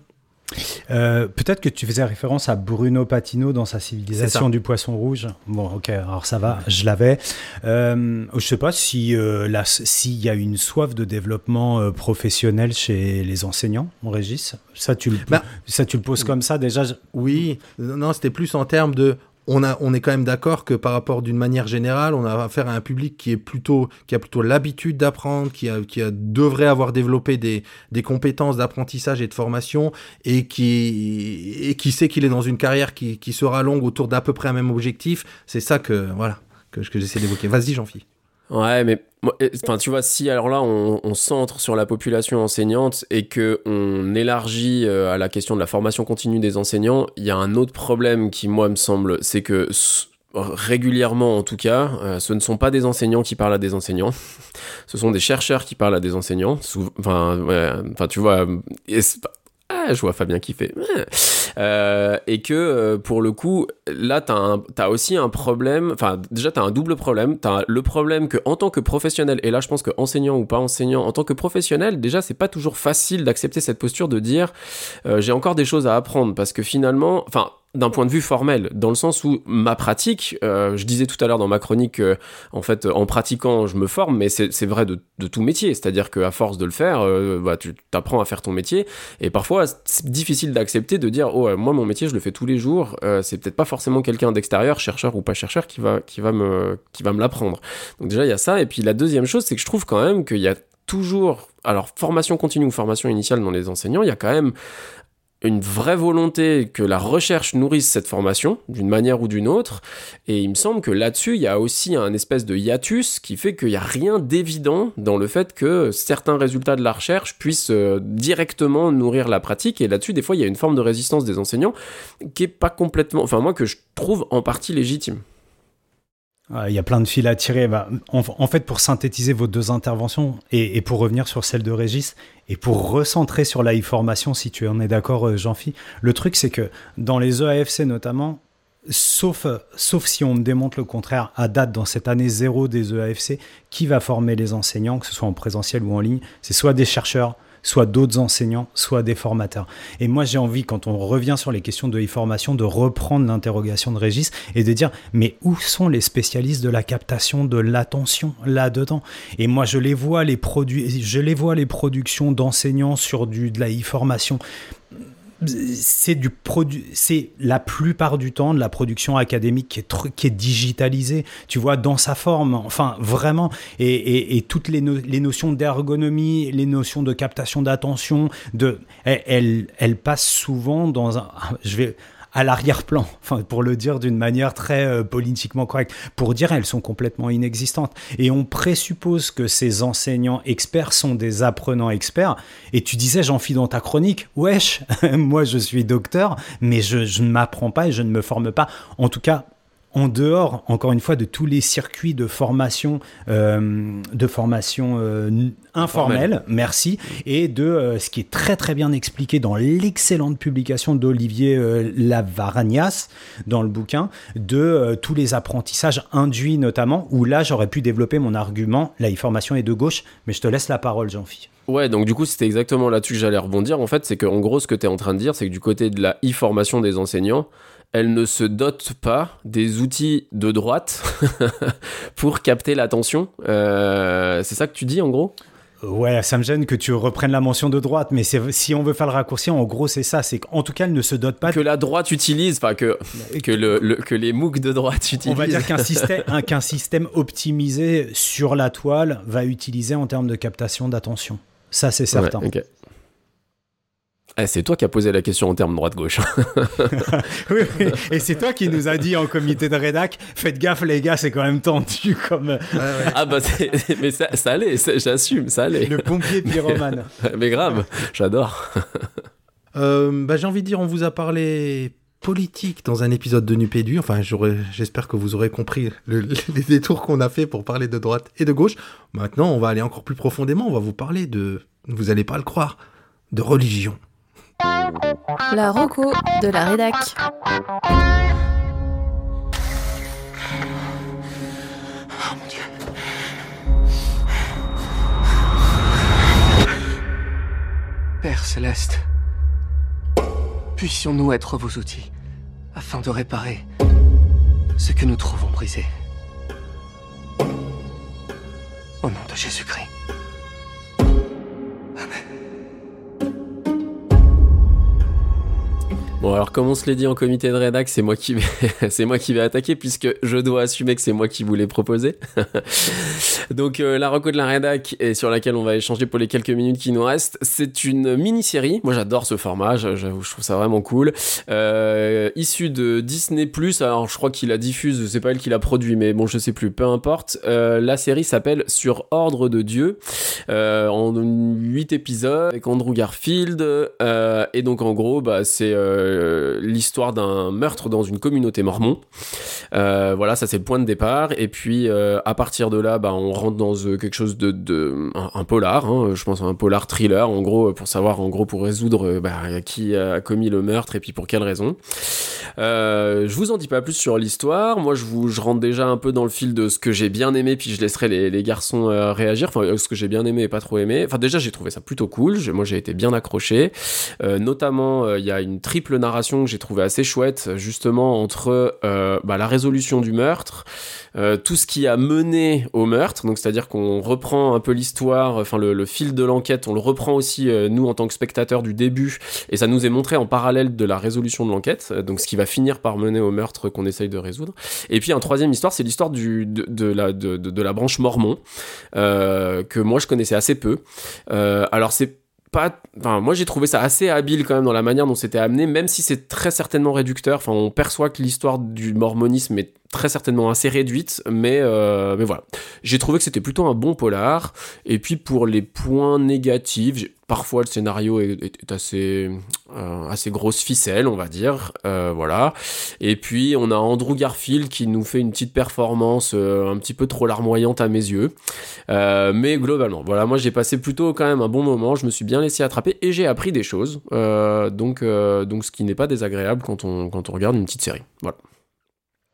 Euh, Peut-être que tu faisais référence à Bruno Patino dans sa civilisation du poisson rouge. Bon, ok, alors ça va, je l'avais. Euh, je sais pas si euh, s'il y a une soif de développement euh, professionnel chez les enseignants, mon Régis? Ça, tu le, bah, ça, tu le poses comme ça déjà. Je... Oui, non, c'était plus en termes de on, a, on est quand même d'accord que par rapport d'une manière générale, on a affaire à un public qui est plutôt qui a plutôt l'habitude d'apprendre, qui a, qui a, devrait avoir développé des, des compétences d'apprentissage et de formation et qui et qui sait qu'il est dans une carrière qui, qui sera longue autour d'à peu près un même objectif. C'est ça que voilà que, que j'essaie d'évoquer. Vas-y, Jean-Philippe. Ouais, mais enfin, tu vois, si alors là on, on, centre sur la population enseignante et que on élargit euh, à la question de la formation continue des enseignants, il y a un autre problème qui moi me semble, c'est que régulièrement en tout cas, euh, ce ne sont pas des enseignants qui parlent à des enseignants, ce sont des chercheurs qui parlent à des enseignants. Enfin, ouais, tu vois, ah, je vois Fabien qui fait. Euh, et que euh, pour le coup, là, tu as, aussi un problème. Enfin, déjà, tu as un double problème. Tu as le problème que, en tant que professionnel, et là, je pense que enseignant ou pas enseignant, en tant que professionnel, déjà, c'est pas toujours facile d'accepter cette posture de dire euh, j'ai encore des choses à apprendre parce que finalement, enfin, d'un point de vue formel, dans le sens où ma pratique, euh, je disais tout à l'heure dans ma chronique que, en fait, en pratiquant, je me forme, mais c'est vrai de, tout métier. C'est-à-dire qu'à force de le faire, euh, bah, tu apprends à faire ton métier. Et parfois, c'est difficile d'accepter de dire, oh, moi, mon métier, je le fais tous les jours. Euh, c'est peut-être pas forcément quelqu'un d'extérieur, chercheur ou pas chercheur, qui va, qui va me, qui va me l'apprendre. Donc déjà, il y a ça. Et puis la deuxième chose, c'est que je trouve quand même qu'il y a toujours, alors formation continue ou formation initiale dans les enseignants, il y a quand même une vraie volonté que la recherche nourrisse cette formation d'une manière ou d'une autre et il me semble que là-dessus il y a aussi un espèce de hiatus qui fait qu'il n'y a rien d'évident dans le fait que certains résultats de la recherche puissent euh, directement nourrir la pratique et là-dessus des fois il y a une forme de résistance des enseignants qui est pas complètement enfin moi que je trouve en partie légitime. Il y a plein de fils à tirer. Bah, en, fait, pour synthétiser vos deux interventions et, pour revenir sur celle de Régis et pour recentrer sur la e-formation, si tu en es d'accord, Jean-Phi, le truc, c'est que dans les EAFC notamment, sauf, sauf si on me démontre le contraire, à date, dans cette année zéro des EAFC, qui va former les enseignants, que ce soit en présentiel ou en ligne C'est soit des chercheurs, soit d'autres enseignants, soit des formateurs. Et moi, j'ai envie, quand on revient sur les questions de e-formation, de reprendre l'interrogation de Régis et de dire, mais où sont les spécialistes de la captation de l'attention là-dedans? Et moi, je les vois, les produits, je les vois, les productions d'enseignants sur du, de la e-formation c'est du produit, c'est la plupart du temps de la production académique qui est, qui est digitalisée, tu vois, dans sa forme, enfin vraiment, et, et, toutes les, les notions d'ergonomie, les notions de captation d'attention, de, elles, elles passent souvent dans un, je vais à l'arrière-plan, enfin, pour le dire d'une manière très euh, politiquement correcte, pour dire elles sont complètement inexistantes. Et on présuppose que ces enseignants experts sont des apprenants experts. Et tu disais, j'en fie dans ta chronique, wesh, moi je suis docteur, mais je ne m'apprends pas et je ne me forme pas. En tout cas, en dehors, encore une fois, de tous les circuits de formation, euh, de formation euh, informelle, merci, et de euh, ce qui est très très bien expliqué dans l'excellente publication d'Olivier Lavaragnas dans le bouquin, de tous les apprentissages induits notamment, où là j'aurais pu développer mon argument, la e-formation est de gauche, mais je te laisse la parole, Jean-Phi. Ouais, donc du coup, c'était exactement là-dessus que j'allais rebondir. En fait, c'est qu'en gros, ce que tu es en train de dire, c'est que du côté de la e-formation des enseignants, elle ne se dote pas des outils de droite pour capter l'attention. Euh, c'est ça que tu dis, en gros? Ouais, ça me gêne que tu reprennes la mention de droite, mais si on veut faire le raccourci, en gros, c'est ça. C'est qu'en tout cas, elle ne se dote pas. Que la droite utilise, enfin que, que, le, le- que les MOOC de droite utilisent. On va dire qu'un système, un- qu'un système optimisé sur la toile va utiliser en termes de captation d'attention. Ça, c'est certain. Ouais. Eh, c'est toi qui as posé la question en termes droite-gauche. Oui, oui. Et c'est toi qui nous a dit en comité de rédac, faites gaffe les gars, c'est quand même tendu comme ah bah, c'est- mais ça, ça allait, j'assume, ça allait. le pompier pyromane. Mais grave, j'adore. Euh, bah, j'ai envie de dire, on vous a parlé politique dans un épisode de Nupédu. Enfin, j'aurais- j'espère que vous aurez compris le- les détours qu'on a fait pour parler de droite et de gauche. Maintenant, on va aller encore plus profondément. On va vous parler de, vous allez pas le croire, de religion. La Rocco de la rédac. Père céleste, puissions-nous être vos outils afin de réparer ce que nous trouvons brisé. Au nom de Jésus-Christ. Bon alors comme on se l'est dit en comité de rédac, c'est moi qui vais, c'est moi qui vais attaquer puisque je dois assumer que c'est moi qui vous l'ai proposé. Donc euh, la reco de la rédac et sur laquelle on va échanger pour les quelques minutes qui nous restent, c'est une mini-série. Moi j'adore ce format, je trouve ça vraiment cool. Euh, issu de Disney+, alors je crois qu'il la diffuse, c'est pas elle qui l'a produit, mais bon je sais plus, peu importe. Euh, la série s'appelle Sur ordre de Dieu, euh, en 8 épisodes avec Andrew Garfield, et donc en gros bah c'est euh, l'histoire d'un meurtre dans une communauté mormon. Euh, voilà, ça c'est le point de départ. Et puis euh, à partir de là, bah, on rentre dans quelque chose de, un, polar. hein, je pense un polar thriller en gros pour savoir en gros pour résoudre bah, qui a commis le meurtre et puis pour quelle raison. Je vous en dis pas plus sur l'histoire. Moi, je vous je rentre déjà un peu dans le fil de ce que j'ai bien aimé, puis je laisserai les, garçons réagir. Enfin, ce que j'ai bien aimé et pas trop aimé. Enfin, déjà, j'ai trouvé ça plutôt cool. Moi, j'ai été bien accroché. Notamment, il y a une triple que j'ai trouvé assez chouette, justement entre euh, bah, la résolution du meurtre, euh, tout ce qui a mené au meurtre. Donc, c'est-à-dire qu'on reprend un peu l'histoire, enfin le, fil de l'enquête, on le reprend aussi euh, nous en tant que spectateurs du début, et ça nous est montré en parallèle de la résolution de l'enquête. Donc, ce qui va finir par mener au meurtre qu'on essaye de résoudre. Et puis, un troisième histoire, c'est l'histoire de, de la de, de- la branche mormon que moi je connaissais assez peu. Alors, c'est moi j'ai trouvé ça assez habile quand même dans la manière dont c'était amené, même si c'est très certainement réducteur. Enfin, on perçoit que l'histoire du mormonisme est très certainement assez réduite, mais, euh, mais voilà. J'ai trouvé que c'était plutôt un bon polar. Et puis pour les points négatifs, parfois le scénario est, assez, euh, assez grosse ficelle, on va dire. Euh, voilà. Et puis on a Andrew Garfield qui nous fait une petite performance un petit peu trop larmoyante à mes yeux. Mais globalement, voilà, moi j'ai passé plutôt quand même un bon moment, je me suis bien laissé attraper et j'ai appris des choses, donc, donc ce qui n'est pas désagréable quand on, quand on regarde une petite série. Voilà.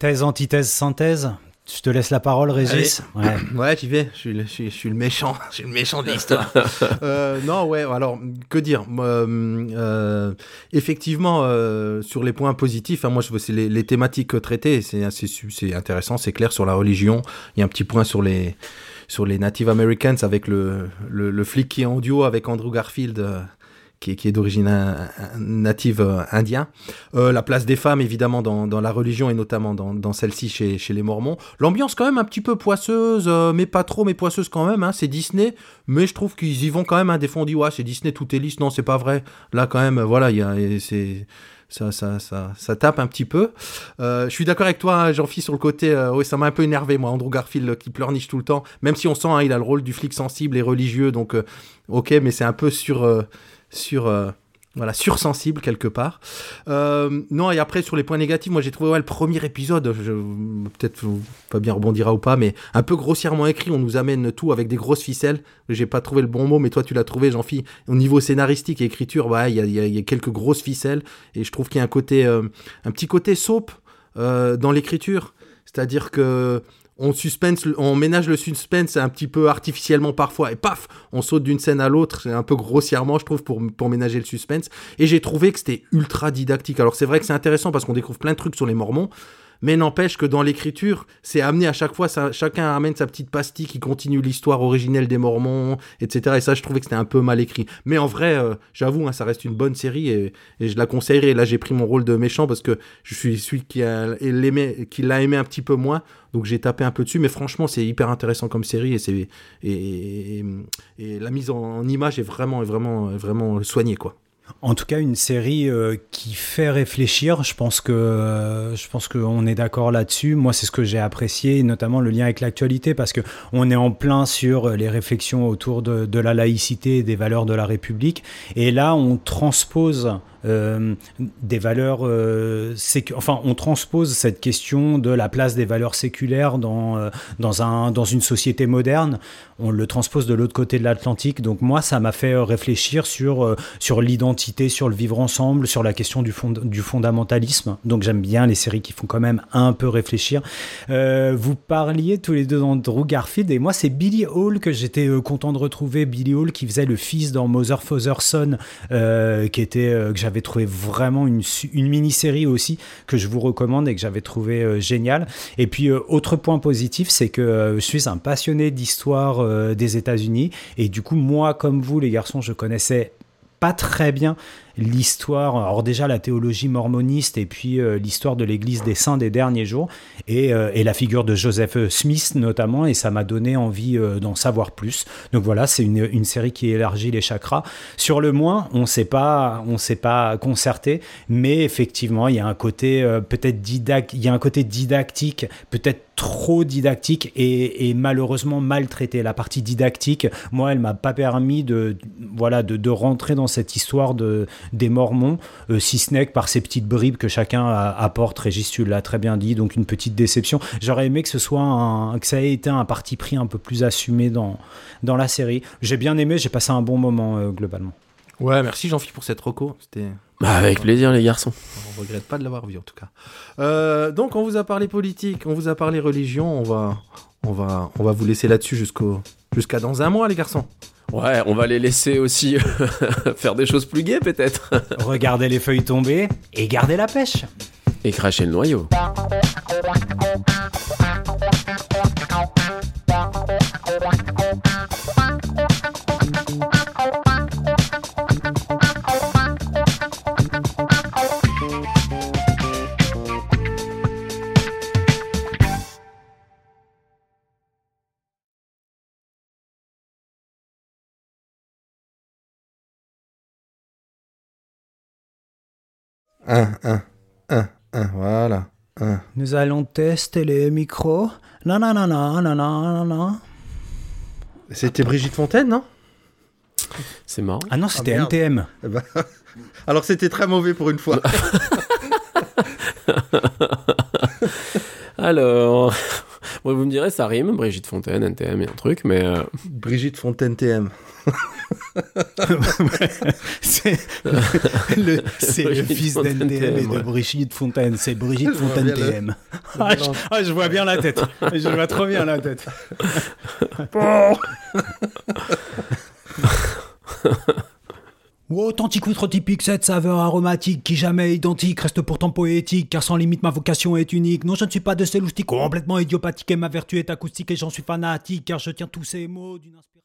Thèse, antithèse, synthèse. Je te laisse la parole, Régis. Ouais. Ouais, j'y vais. Je suis, le, je, suis, je suis le méchant. Je suis le méchant de l'histoire. Euh, non, ouais. Alors, que dire? Euh, euh, Effectivement, euh, sur les points positifs, hein, moi, je c'est les, les thématiques traitées. C'est c'est su- c'est intéressant, c'est clair sur la religion. Il y a un petit point sur les sur les Native Americans avec le, le, le flic qui est en duo avec Andrew Garfield. Qui est, d'origine native euh, indien. Euh, la place des femmes, évidemment, dans, dans la religion et notamment dans, dans celle-ci chez, chez les Mormons. L'ambiance, quand même, un petit peu poisseuse, euh, mais pas trop, mais poisseuse quand même. Hein, c'est Disney, mais je trouve qu'ils y vont quand même. Hein, des fois, on dit, c'est Disney, tout est lisse. Non, c'est pas vrai. Là, quand même, voilà, il y a, c'est. Ça, ça, ça, tape un petit peu. Je suis d'accord avec toi, hein, Jean-Philippe, sur le côté. euh, ça m'a un peu énervé, moi, Andrew Garfield qui pleurniche tout le temps. Même si on sent, hein, il a le rôle du flic sensible et religieux, donc ok, mais c'est un peu sur, sur, euh, voilà, sursensible quelque part. Euh, non, et après, sur les points négatifs, moi j'ai trouvé le premier épisode, peut-être Fabien rebondira ou pas, mais un peu grossièrement écrit. On nous amène tout avec des grosses ficelles. J'ai pas trouvé le bon mot, mais toi tu l'as trouvé, Jean-Phi. Au niveau scénaristique et écriture, ouais, il y, y y a quelques grosses ficelles. Et je trouve qu'il y a un côté, euh, un petit côté soap euh, dans l'écriture. C'est-à-dire que on on ménage le suspense un petit peu artificiellement parfois, et paf, on saute d'une scène à l'autre, c'est un peu grossièrement, je trouve, pour, pour ménager le suspense. Et j'ai trouvé que c'était ultra didactique. Alors c'est vrai que c'est intéressant parce qu'on découvre plein de trucs sur les Mormons, mais n'empêche que dans l'écriture, c'est amené à chaque fois, chacun amène sa petite pastille qui continue l'histoire originelle des Mormons, etc. Et ça, je trouvais que c'était un peu mal écrit. Mais en vrai, euh, j'avoue, hein, ça reste une bonne série et, je la conseillerais. Là, j'ai pris mon rôle de méchant parce que je suis celui qui l'a aimé un petit peu moins. Donc j'ai tapé un peu dessus, mais franchement, c'est hyper intéressant comme série et, et, la mise en, en image est vraiment, vraiment, vraiment soignée, quoi. En tout cas, une série euh, qui fait réfléchir. Je pense que euh, je pense qu'on est d'accord là-dessus. Moi, c'est ce que j'ai apprécié, notamment le lien avec l'actualité, parce que on est en plein sur les réflexions autour de, de la laïcité et des valeurs de la République. Et là, on transpose euh, des valeurs, euh, enfin, on transpose cette question de la place des valeurs séculaires dans euh, dans un dans une société moderne. On le transpose de l'autre côté de l'Atlantique. Donc moi, ça m'a fait euh, réfléchir sur sur l'identité, sur le vivre ensemble, sur la question du, fond, du fondamentalisme. Donc j'aime bien les séries qui font quand même un peu réfléchir. Vous parliez tous les deux d'Andrew Garfield et moi c'est Billy Hall que j'étais content de retrouver. Billy Hall qui faisait le fils dans Mother Father qui était que j'avais trouvé vraiment une, mini-série aussi que je vous recommande et que j'avais trouvé euh, génial. Et puis euh, autre point positif, c'est que euh, je suis un passionné d'histoire des États-Unis et du coup moi comme vous les garçons, je connaissais pas très bien l'histoire, alors déjà la théologie mormoniste et puis euh, l'histoire de l'Église des saints des derniers jours et, euh, et la figure de Joseph Smith notamment et ça m'a donné envie euh, d'en savoir plus. Donc voilà, c'est une, une série qui élargit les chakras. Sur le moins, on s'est pas, on s'est pas concerté, mais effectivement, il y a un côté peut-être didactique, il didactique, peut-être trop didactique et, et malheureusement maltraité. La partie didactique, moi, elle m'a pas permis de, voilà, de, de rentrer dans cette histoire de, des Mormons, euh, si ce n'est que par ces petites bribes que chacun apporte. Régis, tu l'as très bien dit, donc une petite déception. J'aurais aimé que ce soit un, que ça ait été un parti pris un peu plus assumé dans, dans la série. J'ai bien aimé, j'ai passé un bon moment euh, globalement. Ouais, merci Jean-Philippe pour cette reco. C'était Bah, avec plaisir, les garçons. On regrette pas de l'avoir vu en tout cas. Euh, donc on vous a parlé politique, on vous a parlé religion, on va, on va, on va vous laisser là-dessus jusqu'au, jusqu'à dans un mois les garçons. Ouais, on va les laisser aussi faire des choses plus gaies, peut-être. Regardez les feuilles tomber et gardez la pêche. Et cracher le noyau. Un, un, un, un, voilà. Un. Nous allons tester les micros. Non, non, non, non, non, non, non. C'était Brigitte Fontaine, non? C'est marrant. Ah non, c'était merde. NTM. Eh ben, Alors c'était très mauvais pour une fois. Alors, bon, vous me direz, ça rime, Brigitte Fontaine, NTM et un truc, mais euh, Brigitte Fontaine TM. c'est le, c'est le Brigitte fils d'NTM et de ouais. Brigitte Fontaine. C'est Brigitte Je vois Fontaine le- TM. Ah, je, ah, je vois bien la tête. Je vois trop bien la tête. Authentique outre typique, cette saveur aromatique qui jamais identique reste pourtant poétique car sans limite ma vocation est unique. Non, je ne suis pas de ces loustiques complètement idiopathique et ma vertu est acoustique et j'en suis fanatique car je tiens tous ces mots d'une inspiration.